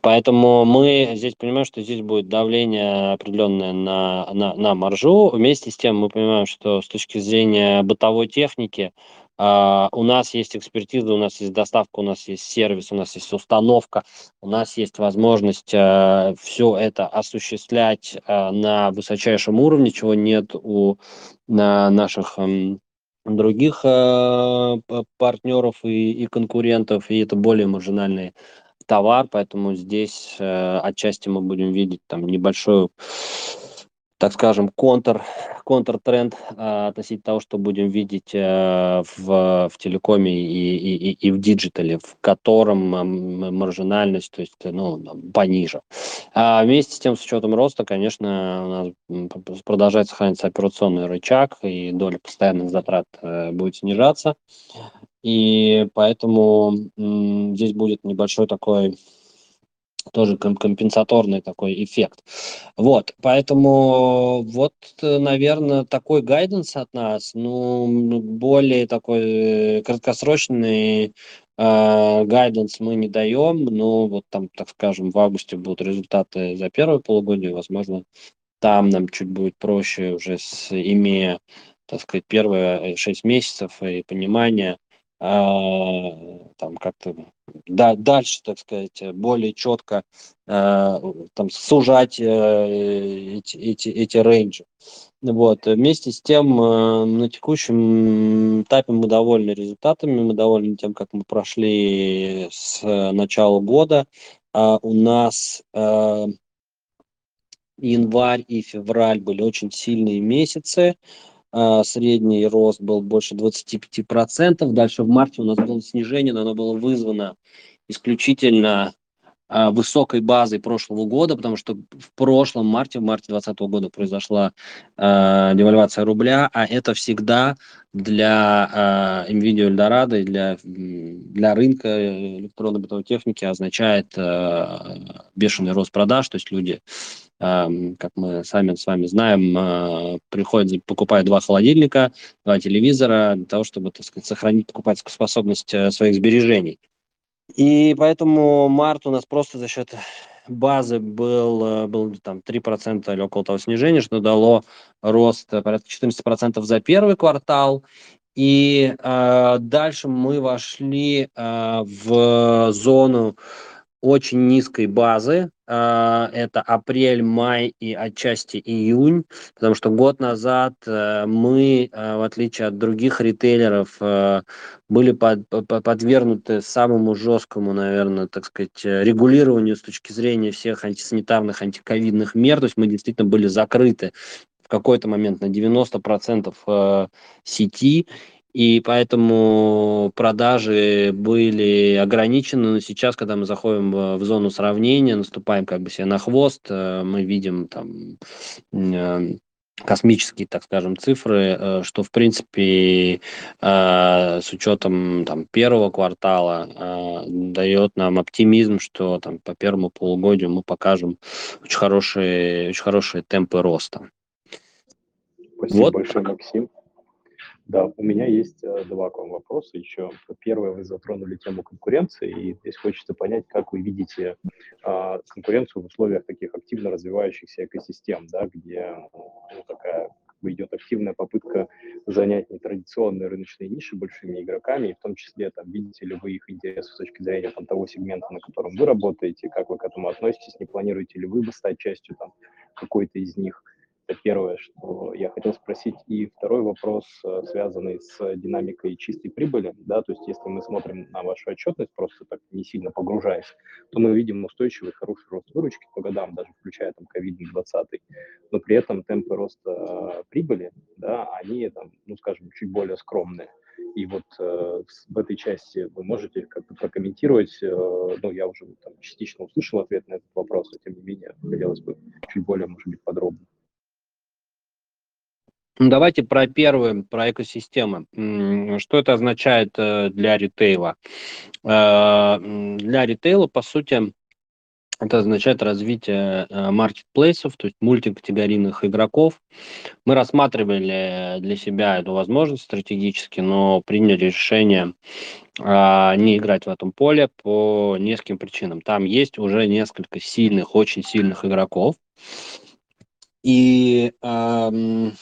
Поэтому мы здесь понимаем, что здесь будет давление определенное на, на, на маржу. Вместе с тем мы понимаем, что с точки зрения бытовой техники Uh, у нас есть экспертиза, у нас есть доставка, у нас есть сервис, у нас есть установка, у нас есть возможность uh, все это осуществлять uh, на высочайшем уровне, чего нет у на наших um, других партнеров и, и конкурентов, и это более маржинальный товар, поэтому здесь отчасти мы будем видеть там небольшую так скажем, контр, контртренд а, относительно того, что будем видеть а, в, в телекоме и, и, и в digital е, в котором маржинальность, то есть, ну, пониже. А вместе с тем, с учетом роста, конечно, у нас продолжает сохраняться операционный рычаг, и доля постоянных затрат а, будет снижаться. И поэтому м, здесь будет небольшой такой тоже компенсаторный такой эффект. Вот, поэтому вот, наверное, такой гайденс от нас, ну, более такой краткосрочный э, гайденс мы не даем, но вот там, так скажем, в августе будут результаты за первое полугодие, возможно, там нам чуть будет проще уже с, имея, так сказать, первые шесть месяцев и понимание, а, там как-то да, дальше, так сказать, более четко а, там сужать э, эти, эти, эти рейнджи. Вот. Вместе с тем, э, на текущем этапе мы довольны результатами, мы довольны тем, как мы прошли с начала года. А у нас э, январь и февраль были очень сильные месяцы. Средний рост был больше 25%. Дальше в марте у нас было снижение, но оно было вызвано исключительно а, высокой базой прошлого года, потому что в прошлом марте, в марте 2020 года произошла э, девальвация рубля, а это всегда для э, NVIDIA Eldorado и для, для рынка электронной бытовой техники означает э, бешеный рост продаж, то есть люди как мы сами с вами знаем, приходят, покупают два холодильника, два телевизора для того, чтобы, так сказать, сохранить покупательскую способность своих сбережений. И поэтому март у нас просто за счет базы был, э, был там 3% или около того снижения, что дало рост порядка 14% за первый квартал. И э, дальше мы вошли э, в зону очень низкой базы, а, это апрель, май и отчасти июнь, потому что год назад э, мы, э, в отличие от других ритейлеров, э, были под, подвергнуты самому жесткому, наверное, так сказать, регулированию с точки зрения всех антисанитарных, антиковидных мер, то есть мы действительно были закрыты в какой-то момент на 90% сети, и поэтому продажи были ограничены, но сейчас, когда мы заходим в, зону сравнения, наступаем как бы себе на хвост, э, мы видим там э, космические, так скажем, цифры, э, что, в принципе, с учетом там, первого квартала дает нам оптимизм, что там, по первому полугодию мы покажем очень хорошие, очень хорошие темпы роста. Спасибо вот. большое, Максим. Да, у меня есть э, два к вам вопроса еще. Первое, вы затронули тему конкуренции, и здесь хочется понять, как вы видите э, конкуренцию в условиях таких активно развивающихся экосистем, да, где ну, такая идет активная попытка занять нетрадиционные рыночные ниши большими игроками, и в том числе, там, видите ли вы их интересы с точки зрения там, того сегмента, на котором вы работаете, как вы к этому относитесь, не планируете ли вы бы стать частью там, какой-то из них – это первое, что я хотел спросить. И второй вопрос, э, связанный с динамикой чистой прибыли. Да, то есть если мы смотрим на вашу отчетность, просто так не сильно погружаясь, то мы видим устойчивый хороший рост выручки по годам, даже включая там COVID-20. Но при этом темпы роста э, прибыли, да, они там, ну скажем, чуть более скромные. И вот э, в этой части вы можете как-то прокомментировать, э, ну, я уже там, частично услышал ответ на этот вопрос, но тем не менее хотелось бы чуть более, может быть, подробно. Ну, давайте про первый, про экосистемы. Что это означает э, для ритейла? Э, для ритейла, по сути, это означает развитие э, маркетплейсов, то есть мультикатегорийных игроков. Мы рассматривали для себя эту возможность стратегически, но приняли решение не играть в этом поле по нескольким причинам. Там есть уже несколько сильных, очень сильных игроков. И эм,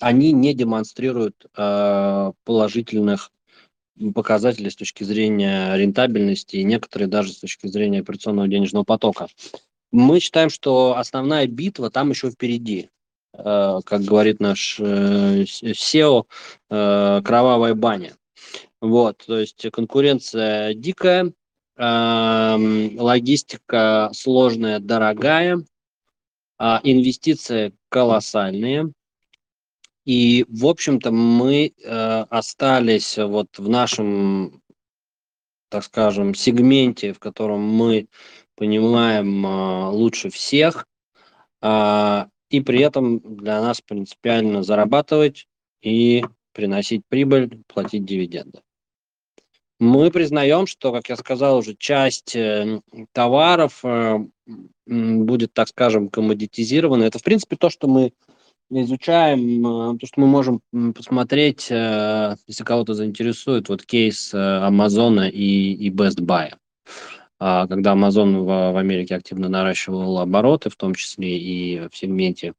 они не демонстрируют э, положительных показателей с точки зрения рентабельности и некоторые даже с точки зрения операционного денежного потока. Мы считаем, что основная битва там еще впереди. Э, как говорит наш э, SEO, э, кровавая баня. Вот, то есть конкуренция дикая, э, логистика сложная, дорогая, э, инвестиции колоссальные, и, в общем-то, мы э, остались вот в нашем, так скажем, сегменте, в котором мы понимаем э, лучше всех, э, и при этом для нас принципиально зарабатывать и приносить прибыль, платить дивиденды. Мы признаем, что, как я сказал, уже часть э, товаров э, будет, так скажем, коммодитизирована. Это, в принципе, то, что мы изучаем, э, то, что мы можем посмотреть, э, если кого-то заинтересует, вот кейс э, Амазона и, и Best Buy. А, когда Amazon в, в Америке активно наращивал обороты, в том числе и в сегменте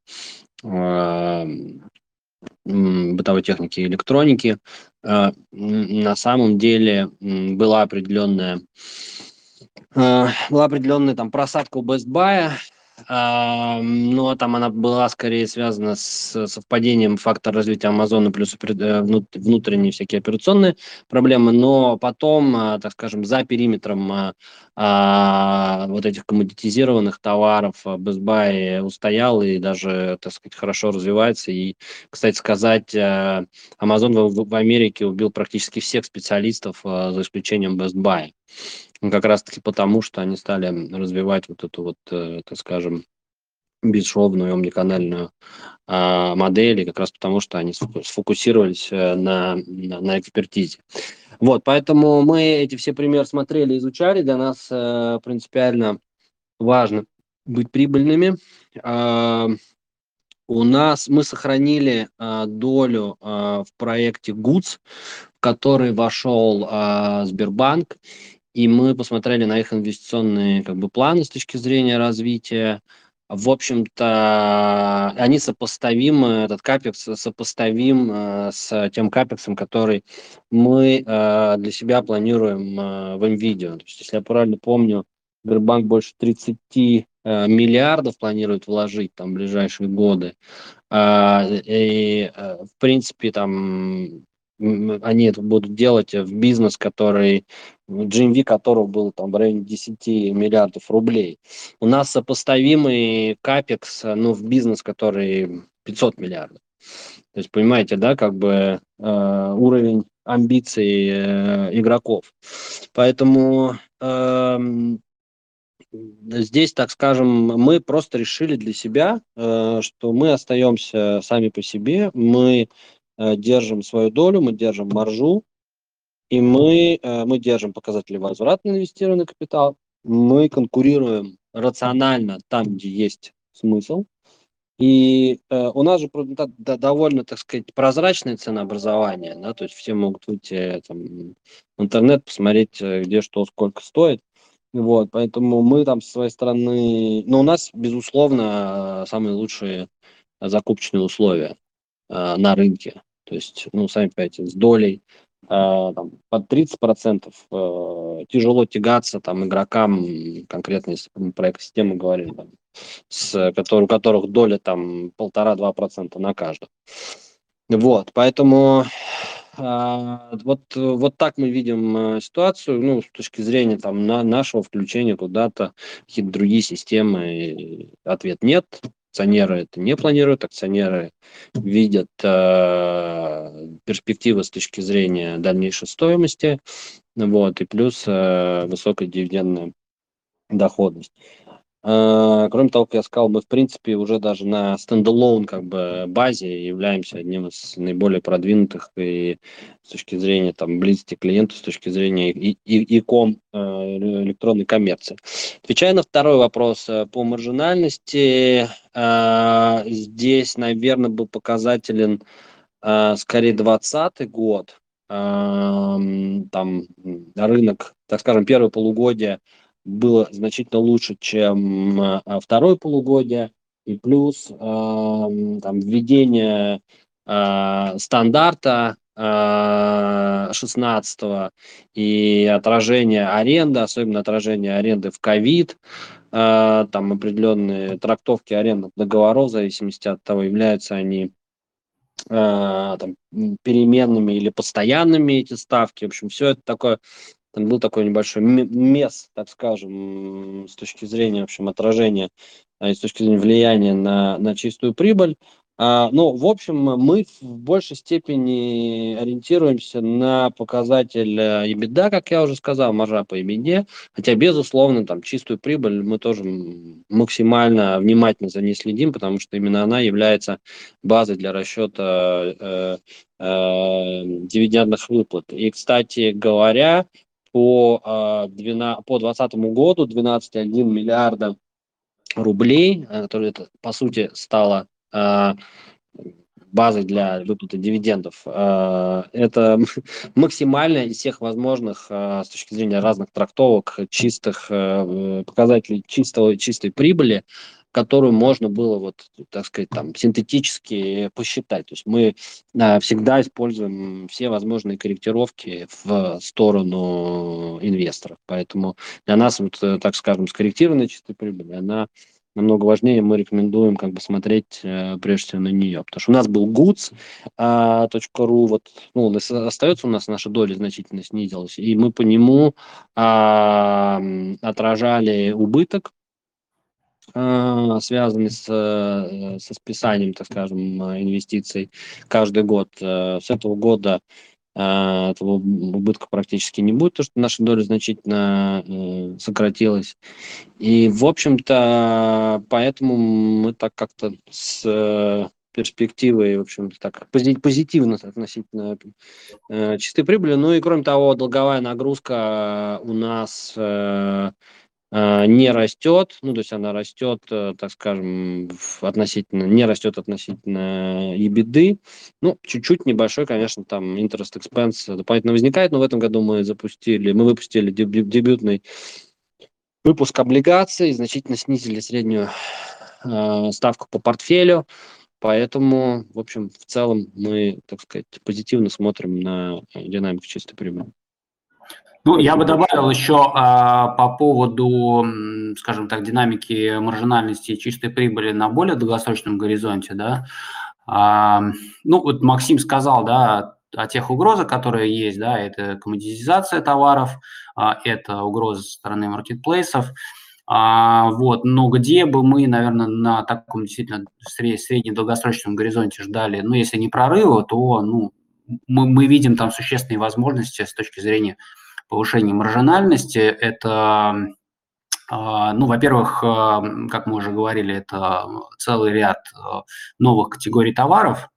бытовой техники и электроники, на самом деле была определенная была определенная там просадка у Best Buy, но там она была скорее связана с совпадением фактора развития Амазона плюс э, внутренние всякие операционные проблемы, но потом, а, так скажем, за периметром а, а, вот этих коммодитизированных товаров Best Buy устоял и даже, так сказать, хорошо развивается. И, кстати сказать, Amazon в Америке убил практически всех специалистов, за исключением Best Buy. Как раз-таки потому, что они стали развивать вот эту вот, э, так скажем, бесшовную омниканальную а, модель, и как раз потому, что они сфокусировались э, на, на, на экспертизе. Вот, поэтому мы эти все примеры смотрели, изучали. Для нас э, принципиально важно быть прибыльными. Э, у нас мы сохранили э, долю э, в проекте ГУЦ, в который вошел э, Сбербанк, и мы посмотрели на их инвестиционные как бы, планы с точки зрения развития. В общем-то, они сопоставимы, этот капекс сопоставим э, с тем капексом, который мы э, для себя планируем э, в NVIDIA. То есть, если я правильно помню, Сбербанк больше 30 э, миллиардов планирует вложить там в ближайшие годы. Э, и, в принципе, там они это будут делать в бизнес, который, GMV которого был там в районе 10 миллиардов рублей. У нас сопоставимый капекс, ну, в бизнес, который 500 миллиардов. То есть, понимаете, да, как бы э, уровень амбиций э, игроков. Поэтому э, здесь, так скажем, мы просто решили для себя, э, что мы остаемся сами по себе, мы Э, держим свою долю, мы держим маржу, и мы, э, мы держим показатели возврата на инвестированный капитал, мы конкурируем рационально там, где есть смысл, и э, у нас же да, да, довольно, так сказать, прозрачное ценообразование, да, то есть все могут выйти там, в интернет, посмотреть, где что, сколько стоит. Вот, поэтому мы там со своей стороны, ну, у нас, безусловно, самые лучшие закупочные условия э, на рынке. То есть, ну, сами понимаете, с долей э, там, под 30% э, тяжело тягаться там игрокам, конкретно если мы про экосистему говорим, там, с, который, у которых доля там полтора-два процента на каждом. Вот, поэтому э, вот, вот так мы видим э, ситуацию, ну, с точки зрения там на, нашего включения куда-то, какие-то другие системы, ответ нет, акционеры это не планируют, акционеры видят э, перспективы с точки зрения дальнейшей стоимости, вот, и плюс э, высокая дивидендная доходность. А, кроме того, как я сказал, мы, в принципе, уже даже на стендалон как бы базе являемся одним из наиболее продвинутых и с точки зрения там близости клиенту, с точки зрения и, и, ком э, электронной коммерции. Отвечая на второй вопрос э, по маржинальности, э, здесь, наверное, был показателен скорее 2020 год, там рынок, так скажем, первое полугодие было значительно лучше, чем а, второе полугодие, и плюс там, введение э, стандарта э, 16 и отражение аренды, особенно отражение аренды в ковид, там определенные трактовки арендных договоров, в зависимости от того, являются они там, переменными или постоянными эти ставки. В общем, все это такое был такой небольшой мес, так скажем, с точки зрения, в общем, отражения а, и с точки зрения влияния на, на чистую прибыль. А, ну, в общем, мы в большей степени ориентируемся на показатель э, EBITDA, как я уже сказал, маржа по EBITDA, хотя, безусловно, там чистую прибыль мы тоже максимально внимательно за ней следим, потому что именно она является базой для расчета э, э, дивидендных выплат. И, кстати говоря, по, 12, по 2020 году 12,1 миллиарда рублей, э, которые, по сути, стало э, базой для выплаты дивидендов. Это <laughs> максимально из всех возможных с точки зрения разных трактовок чистых показателей чистого, чистой прибыли которую можно было, вот, так сказать, там, синтетически посчитать. То есть мы а, всегда используем все возможные корректировки в сторону инвесторов. Поэтому для нас, вот, э, так скажем, скорректированная чистая прибыль, она намного важнее, мы рекомендуем как бы смотреть э, прежде всего на нее. Потому что у нас был goods.ru, а, вот, ну, остается у нас наша доля значительно снизилась, и мы по нему а, отражали убыток связанный с, э, со списанием, так скажем, инвестиций каждый год. Э, с этого года э, этого убытка практически не будет, потому что наша доля значительно э, сократилась. И, в общем-то, поэтому мы так как-то с э, перспективой, в общем-то, так позитивно относительно э, чистой прибыли. Ну и, кроме того, долговая нагрузка у нас э, э, не растет, ну, то есть она растет, э, так скажем, относительно, не растет относительно EBITDA. Ну, чуть-чуть небольшой, конечно, там interest expense дополнительно возникает, но в этом году мы запустили, мы выпустили дебютный выпуск облигаций, значительно снизили среднюю э, ставку по портфелю, поэтому, в общем, в целом мы, так сказать, позитивно смотрим на динамику чистой прибыли. Ну, я бы добавил еще а, по поводу, скажем так, динамики маржинальности и чистой прибыли на более долгосрочном горизонте, да. А, ну, вот Максим сказал, да, о тех угрозах, которые есть, да, это коммодитизация товаров, а, это угрозы со стороны маркетплейсов, а, вот, но где бы мы, наверное, на таком действительно среднем долгосрочном горизонте ждали, ну, если не прорыва, то, ну, мы, мы видим там существенные возможности с точки зрения повышения маржинальности. Это, а, ну, во-первых, а, как мы уже говорили, это целый ряд новых категорий товаров,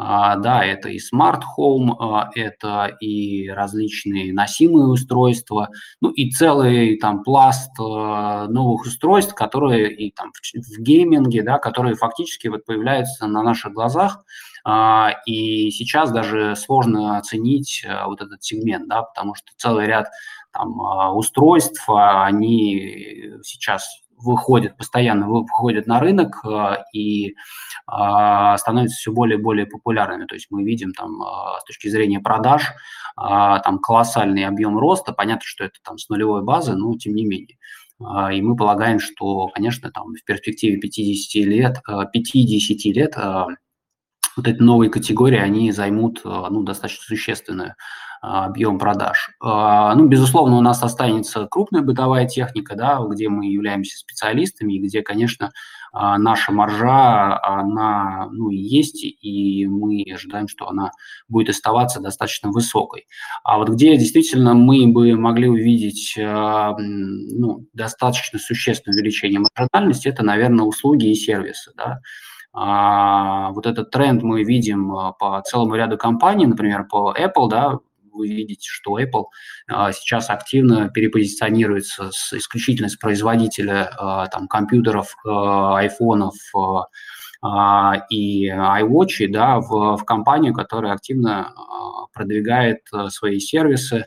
а, да, это и smart home, а, это и различные носимые устройства, ну и целый там пласт а, новых устройств, которые и там в гейминге, да, которые фактически вот появляются на наших глазах, и сейчас даже сложно оценить вот этот сегмент, да, потому что целый ряд там устройств, они сейчас выходят, постоянно выходят на рынок и а, становятся все более и более популярными. То есть мы видим там а, с точки зрения продаж а, там колоссальный объем роста. Понятно, что это там с нулевой базы, но тем не менее. И мы полагаем, что, конечно, там в перспективе 50 лет, 50 лет вот эти новые категории, они займут ну, достаточно существенную а, объем продаж. А, ну, безусловно, у нас останется крупная бытовая техника, да, где мы являемся специалистами, и где, конечно, наша маржа, она ну, есть, и мы ожидаем, что она будет оставаться достаточно высокой. А вот где действительно мы бы могли увидеть ну, достаточно существенное увеличение маржинальности, это, наверное, услуги и сервисы. Да. А, вот этот тренд мы видим по целому ряду компаний, например, по Apple, да, вы видите, что Apple а, сейчас активно перепозиционируется с, исключительно с производителя а, там, компьютеров, а, айфонов и iWatch да, в, в компанию, которая активно продвигает свои сервисы,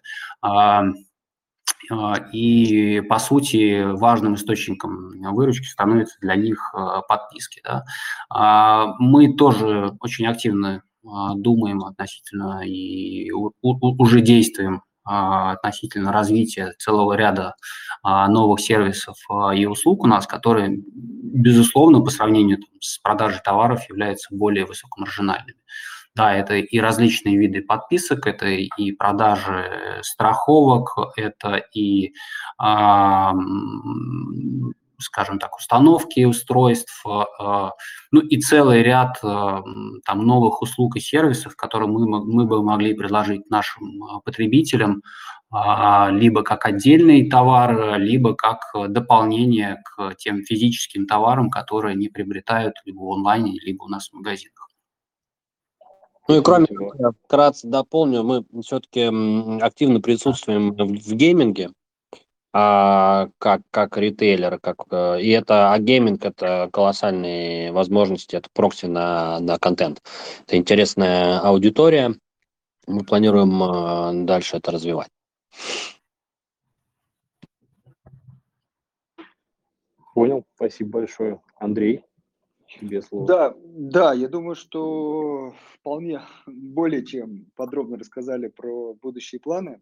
и, по сути, важным источником выручки становятся для них подписки. Да. Мы тоже очень активно а, думаем относительно и уже действуем а, относительно развития целого ряда а, новых сервисов и услуг у нас, которые, безусловно, по сравнению с продажей товаров являются более высокомаржинальными. Да, это и различные виды подписок, это и продажи страховок, это и скажем так, установки устройств, а, ну и целый ряд а, там новых услуг и сервисов, которые мы, мы бы могли предложить нашим а, потребителям, либо как отдельный товар, либо как дополнение к тем физическим товарам, которые они приобретают либо в онлайне, либо у нас в магазинах. Ну и кроме того, вкратце дополню, мы все-таки активно присутствуем в гейминге, а, как, как ритейлер, как, э, и это, а гейминг это колоссальные возможности, это прокси на, на контент. Это интересная аудитория, мы планируем э, дальше это развивать. Понял, спасибо большое. Андрей, тебе слово. Да, да, я думаю, что вполне более чем подробно рассказали про будущие планы.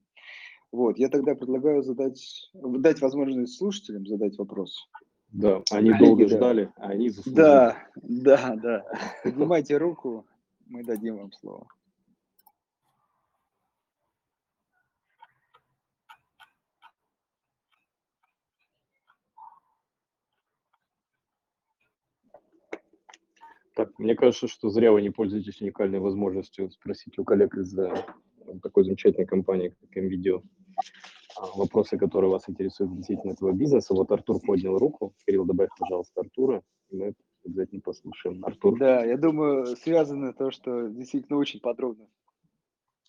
Вот, я тогда предлагаю задать, дать возможность слушателям задать вопрос. Да, они долго да. ждали, а они заслужили. Да, да, да. <laughs> Поднимайте руку, мы дадим вам слово. Так, мне кажется, что зря вы не пользуетесь уникальной возможностью спросить у коллег из такой замечательной компании, как MVideo, а, вопросы, которые вас интересуют относительно этого бизнеса. Вот Артур поднял руку. Кирилл, добавь, пожалуйста, Артура, и мы обязательно послушаем. Артур. Да, я думаю, связано то, что действительно очень подробно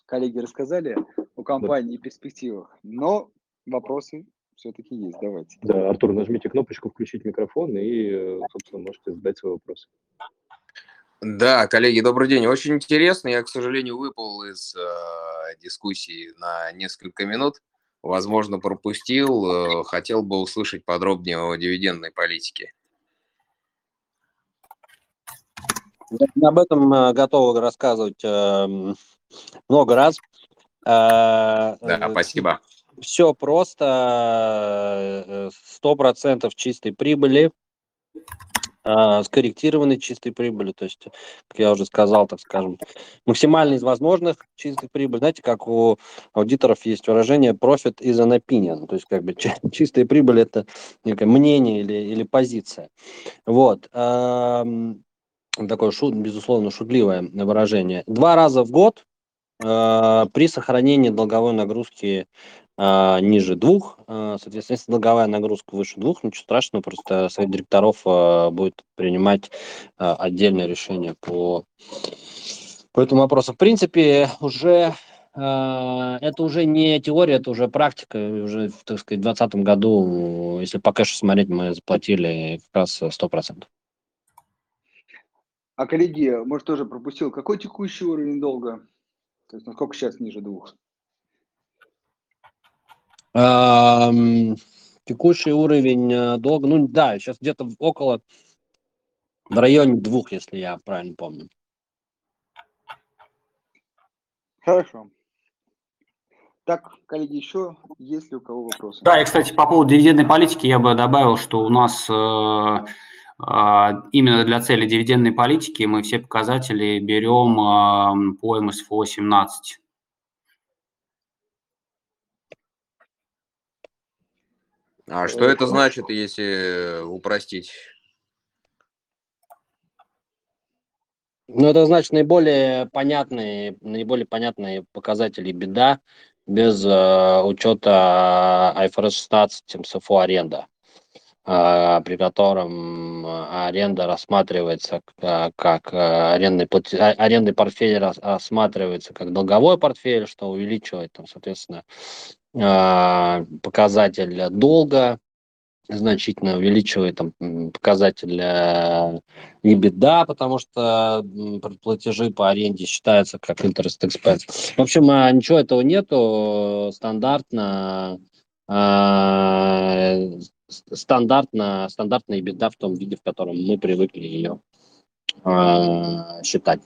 коллеги рассказали о компании и перспективах, но вопросы все-таки есть. Давайте. Да, Артур, нажмите кнопочку «Включить микрофон» и, э, собственно, можете задать свой вопрос. Да, коллеги, добрый день. Очень интересно. Я, к сожалению, выпал из э, дискуссии на несколько минут. Возможно, пропустил. Э, хотел бы услышать подробнее о дивидендной политике. Об этом э, готовы рассказывать э, много раз. Э, Да, спасибо. Все просто, сто процентов чистой прибыли, э, скорректированной чистой прибыли, то есть, как я уже сказал, так скажем, максимально из возможных чистых прибыль. Знаете, как у аудиторов есть выражение profit is an opinion, то есть как бы чи- <laughs> чистая прибыль это некое мнение или, или позиция. Вот. Такое, шут, безусловно, шутливое выражение. Два раза в год э, при сохранении долговой нагрузки ниже двух, э, соответственно, если долговая нагрузка выше двух, ничего страшного, просто совет директоров э, будет принимать отдельное решение по, по этому вопросу. В принципе, уже это уже не теория, это уже практика. Уже, так сказать, в 2020 году, если по кэшу смотреть, мы заплатили как раз 100%. А коллеги, может, тоже пропустил, какой текущий уровень долга? То есть насколько сейчас ниже двух? Текущий уровень э, долга, ну да, сейчас где-то около, в районе двух, если я правильно помню. Хорошо. Так, коллеги, еще есть ли у кого вопросы? Да, и, кстати, по поводу дивидендной политики я бы добавил, что у нас э, э, именно для цели дивидендной политики мы все показатели берем э, по МСФО 17. А что это значит, если упростить? Ну, это значит наиболее понятные, наиболее понятные показатели беда без э, учета IFRS 16 МСФО аренда, э, при котором э, аренда рассматривается э, как э, арендный, а- арендный портфель рас- рассматривается как долговой портфель, что увеличивает, там, соответственно, э, показатель долга, значительно увеличивает там, показатель э, EBITDA, потому что платежи по аренде считаются как interest expense. В общем, а, ничего этого нету. Стандартно с- стандартно, стандартная EBITDA в том виде, в котором мы привыкли ее э, считать.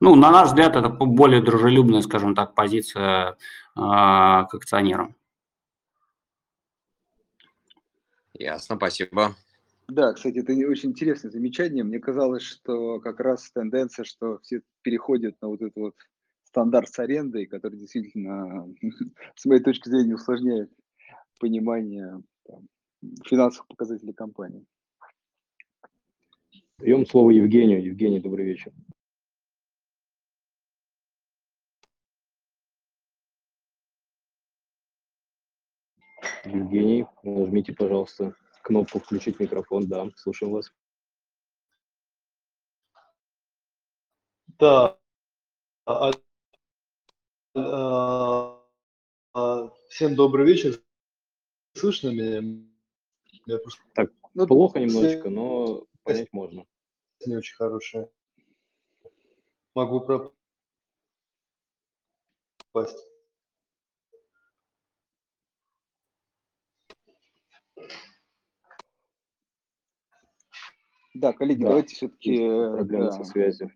Ну, на наш взгляд, это более дружелюбная, скажем так, позиция к акционерам. Ясно, спасибо. Да, кстати, это не- очень интересное замечание. Мне казалось, что как раз тенденция, что все переходят на вот этот вот стандарт с арендой, который действительно, <laughs> с моей точки зрения, усложняет понимание там, финансовых показателей компании. Даем слово Евгению. Евгений, добрый вечер. Евгений, нажмите, пожалуйста, кнопку «Включить микрофон». Да, слушаем вас. Да. А, а, Всем добрый вечер. Слышно меня? Я просто Ну, Плохо немножечко, но понять можно. не очень хорошая. Могу пропасть. Да, коллеги, Да, давайте все-таки Есть проблемы со связью.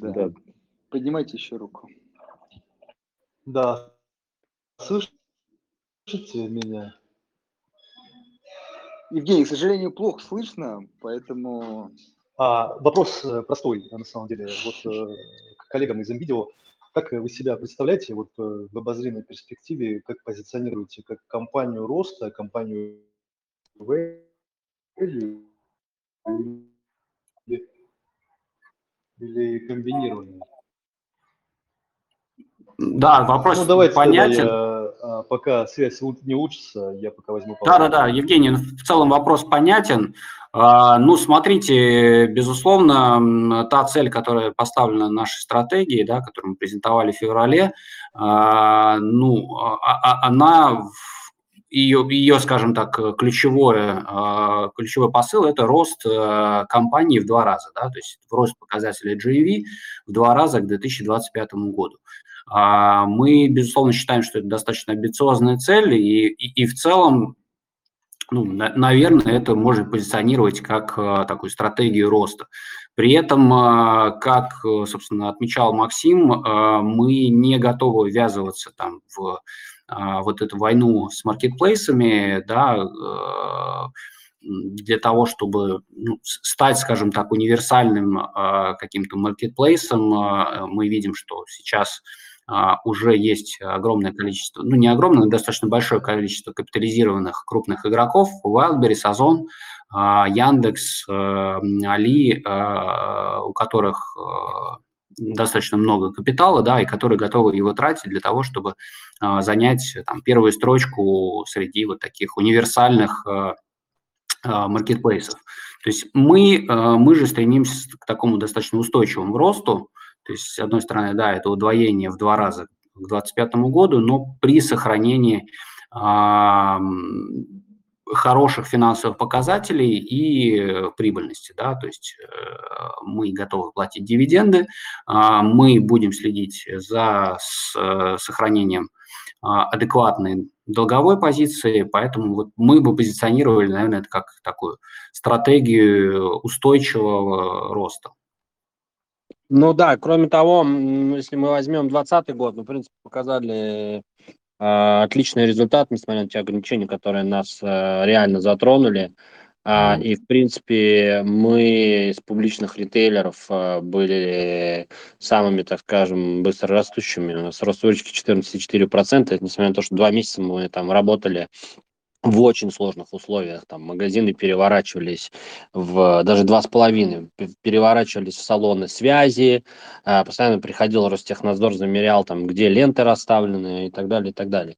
Да. поднимайте еще руку. Да. Слышите меня? Евгений, к сожалению, плохо слышно, поэтому А, вопрос э, простой, на самом деле. Вот э, к коллегам из видео. Как вы себя представляете вот э, в обозримой перспективе, как позиционируете как компанию роста, компанию value или, или комбинированную? Да, вопрос ну, давайте понятен. Я, а, пока связь не учится, я пока возьму... Да-да-да, Евгений, в целом вопрос понятен. А, ну, смотрите, безусловно, та цель, которая поставлена нашей стратегией, да, которую мы презентовали в феврале, а, ну, она ее, ее, скажем так, ключевое, ключевой посыл – это рост э, компании в два раза, да, то есть рост показателей GEV в два раза к 2025 году. Мы, безусловно, считаем, что это достаточно амбициозная цель, и, и, и в целом ну, на, наверное, это можно позиционировать как а, такую стратегию роста. При этом, а, как, собственно, отмечал Максим, а, мы не готовы ввязываться там в а, вот эту войну с маркетплейсами, да, а, для того, чтобы ну, стать, скажем так, универсальным а, каким-то маркетплейсом. А, мы видим, что сейчас а, уже есть огромное количество, ну не огромное, но достаточно большое количество капитализированных крупных игроков, Wildberries, Озон, а, Яндекс, а, Али, у которых достаточно много капитала, да, и которые готовы его тратить для того, чтобы занять там, первую строчку среди вот таких универсальных маркетплейсов. То есть мы, мы же стремимся к такому достаточно устойчивому росту, то есть, с одной стороны, да, это удвоение в два раза к 2025 году, но при сохранении хороших финансовых показателей и прибыльности, да, то есть э, мы готовы платить дивиденды, э, мы будем следить за э, сохранением э, адекватной долговой позиции, поэтому вот мы бы позиционировали, наверное, это как такую стратегию устойчивого роста. Ну да, кроме того, если мы возьмем 2020 год, мы, в принципе, показали э, отличный результат, несмотря на те ограничения, которые нас э, реально затронули. А, и, в принципе, мы из публичных ритейлеров а, были самыми, так скажем, быстрорастущими. У нас рост выручки 14,4%. Это несмотря на то, что два месяца мы там работали в очень сложных условиях. Там магазины переворачивались в даже два с половиной, переворачивались в салоны связи, а, постоянно приходил Ростехнадзор, замерял там, где ленты расставлены и так далее, и так далее.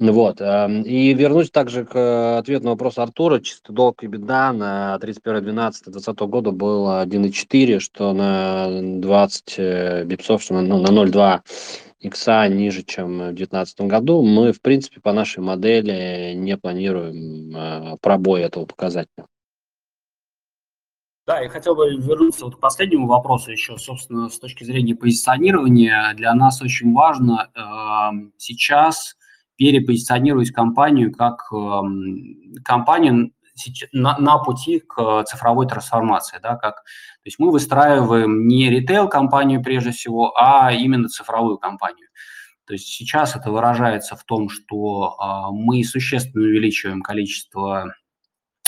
Вот. И вернусь также к ответу на вопрос Артура. Чисто долг и беда на 31.12.2020 года был 1,4, что на 20 э, бипсов, что на, ну, на 0,2 икса ниже, чем в 2019 году, мы, в принципе, по нашей модели не планируем э, пробой этого показателя. Да, я хотел бы вернуться вот к последнему вопросу еще, собственно, с точки зрения позиционирования. Для нас очень важно э, сейчас перепозиционировать компанию как э, компанию, на, на пути к цифровой трансформации, да, как, то есть мы выстраиваем не ритейл-компанию прежде всего, а именно цифровую компанию. То есть сейчас это выражается в том, что а, мы существенно увеличиваем количество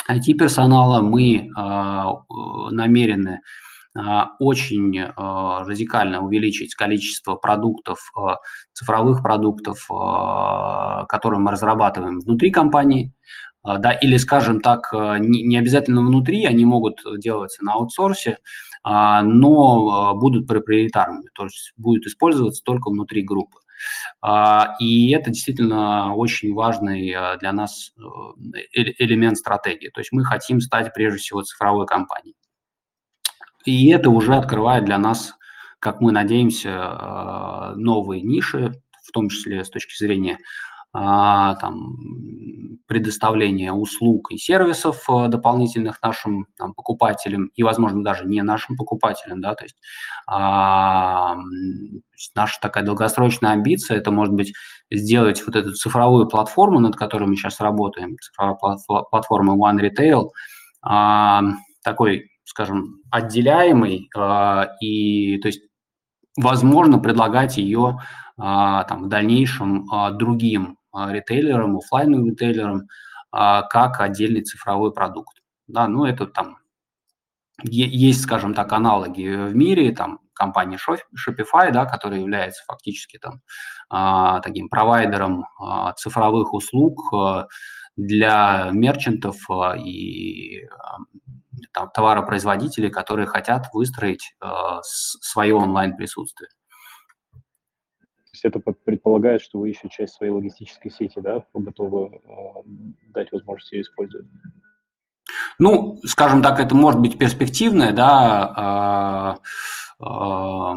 IT-персонала, мы а, намерены а, очень а, радикально увеличить количество продуктов, а, цифровых продуктов, а, которые мы разрабатываем внутри компании. А, да, или, скажем так, э, не, обязательно внутри, они могут делаться на аутсорсе, а, но э, будут проприетарными, то есть будет использоваться только внутри группы. А, и это действительно очень важный э, для нас элемент стратегии. То есть мы хотим стать прежде всего цифровой компанией. И это уже открывает для нас, как мы надеемся, новые ниши, в том числе с точки зрения а, там, предоставления услуг и сервисов э, дополнительных нашим там, покупателям и, возможно, даже не нашим покупателям, да, то есть, а, наша такая долгосрочная амбиция, это может быть сделать вот эту цифровую платформу, над которой мы сейчас работаем, цифровая платформа One Retail, а, такой, скажем, отделяемый, а, и, то есть, возможно, предлагать ее а, там, в дальнейшем а, другим ритейлерам, офлайновым ритейлерам, как отдельный цифровой продукт. Да, ну это там есть, скажем так, аналоги в мире, там компания Shopify, да, которая является фактически там таким провайдером цифровых услуг для мерчантов и там, товаропроизводителей, которые хотят выстроить свое онлайн-присутствие это предполагает, что вы еще часть своей логистической сети, да, готовы э, дать возможность ее использовать? Ну, скажем так, это может быть перспективное, да, а, а,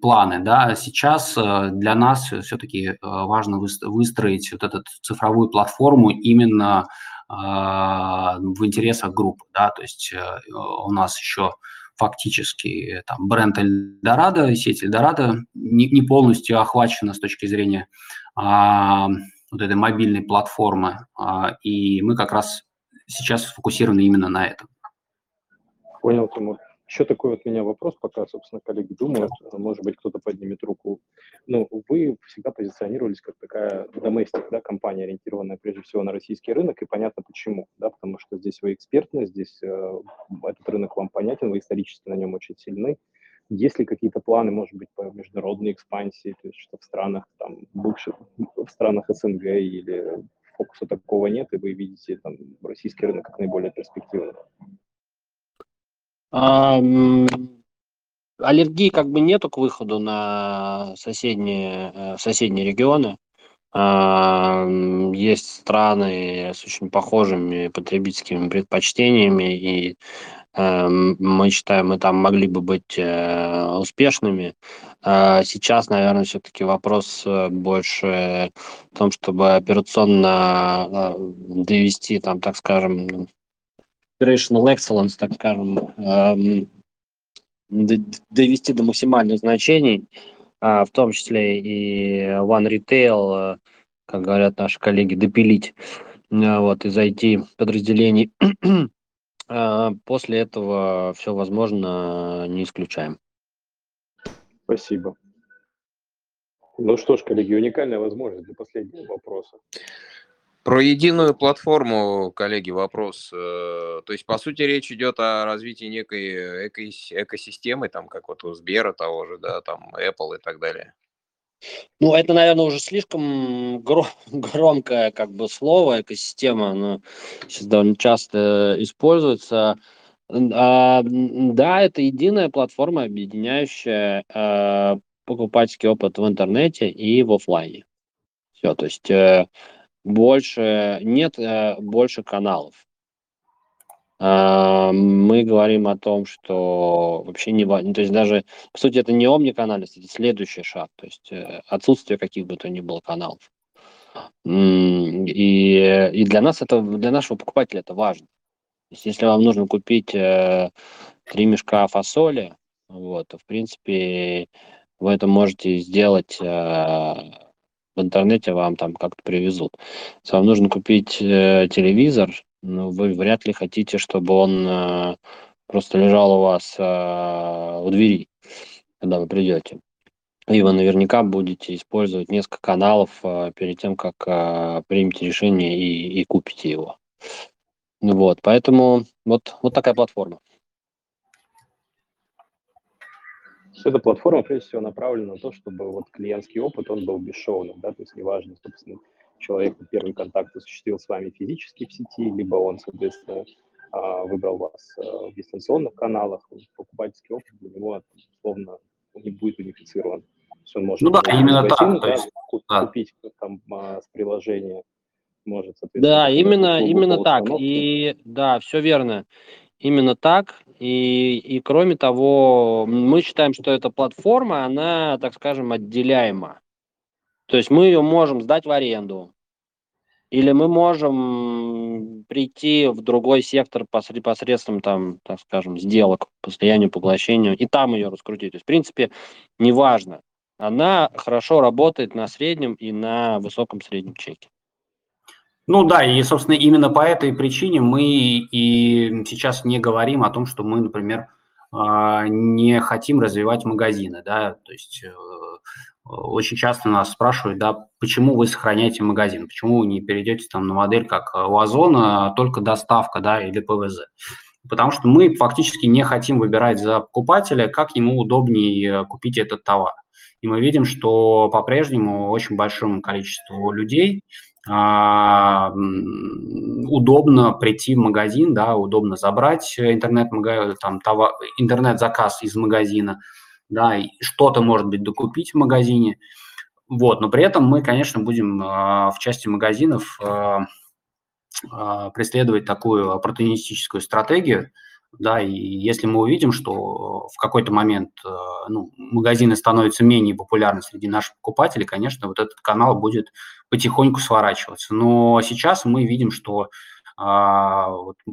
планы, да. Сейчас э, для нас все-таки э, важно выстроить вот эту цифровую платформу именно в интересах группы, да, то есть э, у нас еще фактически там бренд Эльдорадо, сеть Эльдорадо не, не полностью охвачена с точки зрения а, вот этой мобильной платформы, а, и мы как раз сейчас сфокусированы именно на этом. Понял, Тимур. Еще такой вот у меня вопрос, пока, собственно, коллеги думают, может быть, кто-то поднимет руку. Ну, вы всегда позиционировались как такая domestic, да, компания, ориентированная прежде всего на российский рынок, и понятно почему, да, потому что здесь вы экспертны, здесь э, этот рынок вам понятен, вы исторически на нем очень сильны. Есть ли какие-то планы, может быть, по международной экспансии, то есть что в странах, там, бывших, в странах СНГ или фокуса такого нет, и вы видите там российский рынок как наиболее перспективный? Аллергии как бы нету к выходу на соседние, э, соседние регионы. Есть страны с очень похожими потребительскими предпочтениями, и эм, мы считаем, мы там могли бы быть э, успешными. А сейчас, наверное, все-таки вопрос э, больше в том, чтобы операционно довести, там, так скажем, operational excellence, так скажем, эм, довести до максимальных значений, а, в том числе и One Retail, э, как говорят наши коллеги, допилить э, вот, из IT-подразделений. <clears throat> А, после этого все возможно, не исключаем. Спасибо. Ну что ж, коллеги, уникальная возможность для последнего вопроса. Про единую платформу, коллеги, вопрос. Э, то есть, по сути, речь идет о развитии некой экосистемы, там, как вот у Сбера того же, да, там, Apple и так далее. Ну, это, наверное, уже слишком <laughs> громкое как бы слово, экосистема, оно сейчас довольно часто используется. А, да, это единая платформа, объединяющая а, покупательский опыт в интернете и в офлайне. Все, то есть э, больше, нет э, больше каналов. А, мы говорим о том, что вообще не важно, то есть даже, по сути, это не омниканальность, это следующий шаг, то есть э, отсутствие каких бы то ни было каналов. И, и для нас это, для нашего покупателя это важно. То есть если вам нужно купить э, три мешка фасоли, вот, то, в принципе, вы это можете сделать в интернете вам там как-то привезут. Если вам нужно купить э, телевизор, ну, вы вряд ли хотите, чтобы он э, просто лежал у вас э, у двери, когда вы придете. И вы наверняка будете использовать несколько каналов э, перед тем, как э, примете решение и, и купите его. Вот, поэтому вот, вот такая платформа. Эта платформа, прежде всего, направлена на то, чтобы вот клиентский опыт, он был бесшовным, да, то есть неважно, собственно, человек первый контакт осуществил с вами физически в сети, либо он, соответственно, а, выбрал вас а, в дистанционных каналах, покупательский опыт для него, условно, не будет унифицирован. То есть он может ну да, именно так. Да, есть, купить да. там а, с приложения, может, Да, именно, именно так. И да, все верно. Именно так. И, и кроме того, мы считаем, что эта платформа, она, так скажем, отделяема. То есть мы ее можем сдать в аренду, или мы можем прийти в другой сектор посредством, там, так скажем, сделок по слиянию, поглощению, и там ее раскрутить. То есть, в принципе, неважно. Она хорошо работает на среднем и на высоком среднем чеке. Ну да, и, собственно, именно по этой причине мы и сейчас не говорим о том, что мы, например, а, не хотим развивать магазины, да, то есть э, очень часто нас спрашивают, да, почему вы сохраняете магазин, почему вы не перейдете там на модель как у Озона, только доставка, да, или ПВЗ. Потому что мы фактически не хотим выбирать за покупателя, как ему удобнее купить этот товар. И мы видим, что по-прежнему очень большому количеству людей удобно прийти в магазин, да, удобно забрать интернет, там, товар, интернет-заказ из магазина, да, что-то, может быть, докупить в магазине. Вот, но при этом мы, конечно, будем в части магазинов преследовать такую оппортунистическую стратегию, да, и если мы увидим, что в какой-то момент ну, магазины становятся менее популярны среди наших покупателей, конечно, вот этот канал будет потихоньку сворачиваться. Но сейчас мы видим, что а,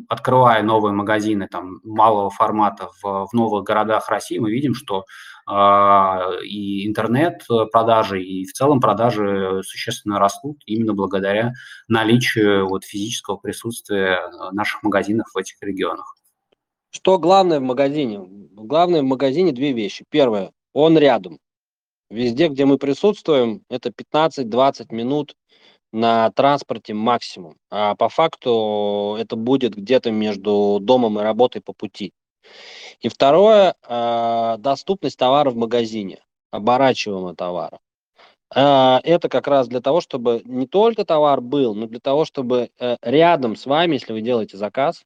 открывая новые магазины там, малого формата в, в новых городах России, мы видим, что а, и интернет-продажи, и в целом продажи существенно растут именно благодаря наличию вот, физического присутствия наших магазинов в этих регионах. Что главное в магазине? Главное в магазине две вещи. Первое, он рядом. Везде, где мы присутствуем, это 15-20 минут на транспорте максимум. А по факту это будет где-то между домом и работой по пути. И второе, а, доступность товара в магазине, оборачиваемого товара. А, это как раз для того, чтобы не только товар был, но для того, чтобы э, рядом с вами, если вы делаете заказ,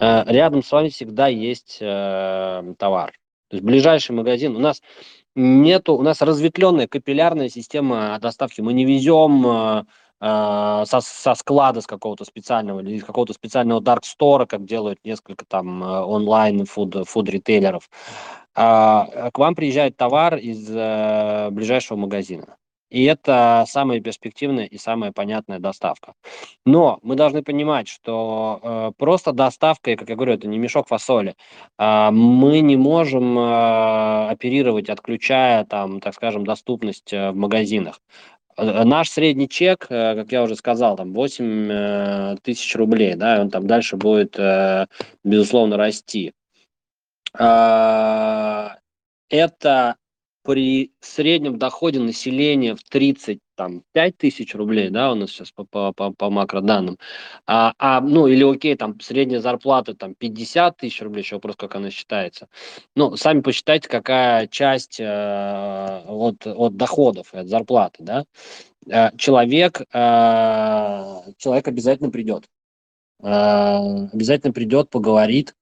рядом с вами всегда есть э, товар. То есть ближайший магазин. У нас нету, у нас разветвленная капиллярная система доставки. Мы не везем э, э, со, со склада с какого-то специального или какого-то специального дарк стора, как делают несколько там э, онлайн фуд, фуд ритейлеров. А, к вам приезжает товар из э, ближайшего магазина. И это самая перспективная и самая понятная доставка. Но мы должны понимать, что э, просто доставкой, как я говорю, это не мешок фасоли. Э, мы не можем э, оперировать, отключая, там, так скажем, доступность э, в магазинах. Э, наш средний чек, э, как я уже сказал, там 8 э, тысяч рублей, да, он там дальше будет, безусловно, расти. Э, это при среднем доходе населения в 35 тысяч рублей, да, у нас сейчас по, по, по, по макроданным, а, а, ну, или окей, там, средняя зарплата, там, 50 тысяч рублей, еще вопрос, как она считается. Ну, сами посчитайте, какая часть э, от, от доходов, от зарплаты, да. Э, человек, э, человек обязательно придет. Э, обязательно придет, поговорит,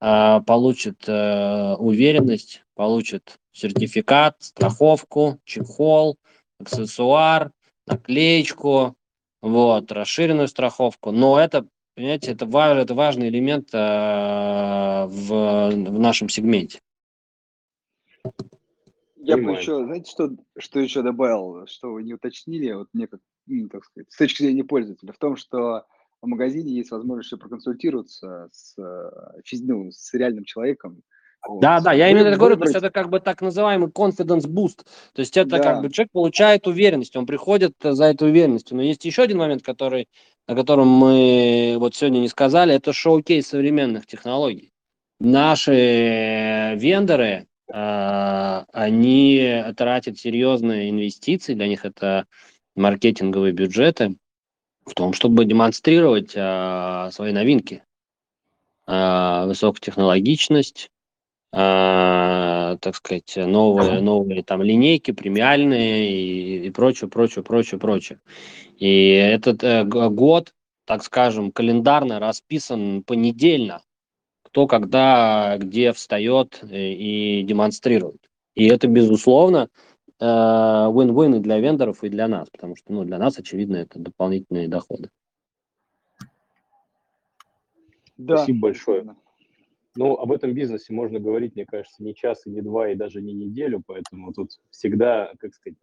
э, получит э, уверенность, получит сертификат, страховку, чехол, аксессуар, наклеечку, вот, расширенную страховку. Но это, понимаете, это, важ, это важный элемент э, в, в нашем сегменте. Я бы еще, знаете, что, что еще добавил, что вы не уточнили, вот мне как, ну, так сказать, с точки зрения пользователя, в том, что в магазине есть возможность проконсультироваться с, ну, с реальным человеком, да, да, я именно это говорю, то есть это как бы так называемый confidence boost, то есть это да. как бы человек получает уверенность, он приходит за этой уверенностью. Но есть еще один момент, который, о котором мы вот сегодня не сказали, это шоу-кейс современных технологий. Наши вендоры, э, они тратят серьезные инвестиции, для них это маркетинговые бюджеты, в том, чтобы демонстрировать э, свои новинки. Э, высокотехнологичность, э, так сказать, новые, новые там линейки, премиальные и, и прочее, прочее, прочее, прочее. И этот э, год, так скажем, календарно расписан понедельно, кто когда где встает и, э, и демонстрирует. И это, безусловно, э, win-win и для вендоров, и для нас, потому что ну, для нас, очевидно, это дополнительные доходы. Да. Спасибо большое. Ну, об этом бизнесе можно говорить, мне кажется, не час, и не два, и даже не неделю, поэтому тут всегда, как сказать,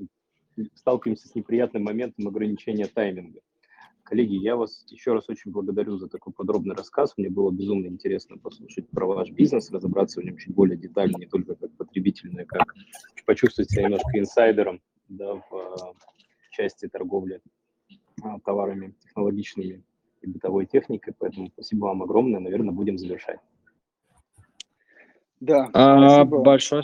сталкиваемся с неприятным моментом ограничения тайминга. Коллеги, я вас еще раз очень благодарю за такой подробный рассказ. Мне было безумно интересно послушать про ваш бизнес, разобраться в нем чуть более детально, не только как потребитель, но и как почувствовать себя немножко инсайдером да, в, в части торговли а, товарами технологичными и бытовой техникой. Поэтому спасибо вам огромное. Наверное, будем завершать. Да, а, спасибо. Большое спасибо.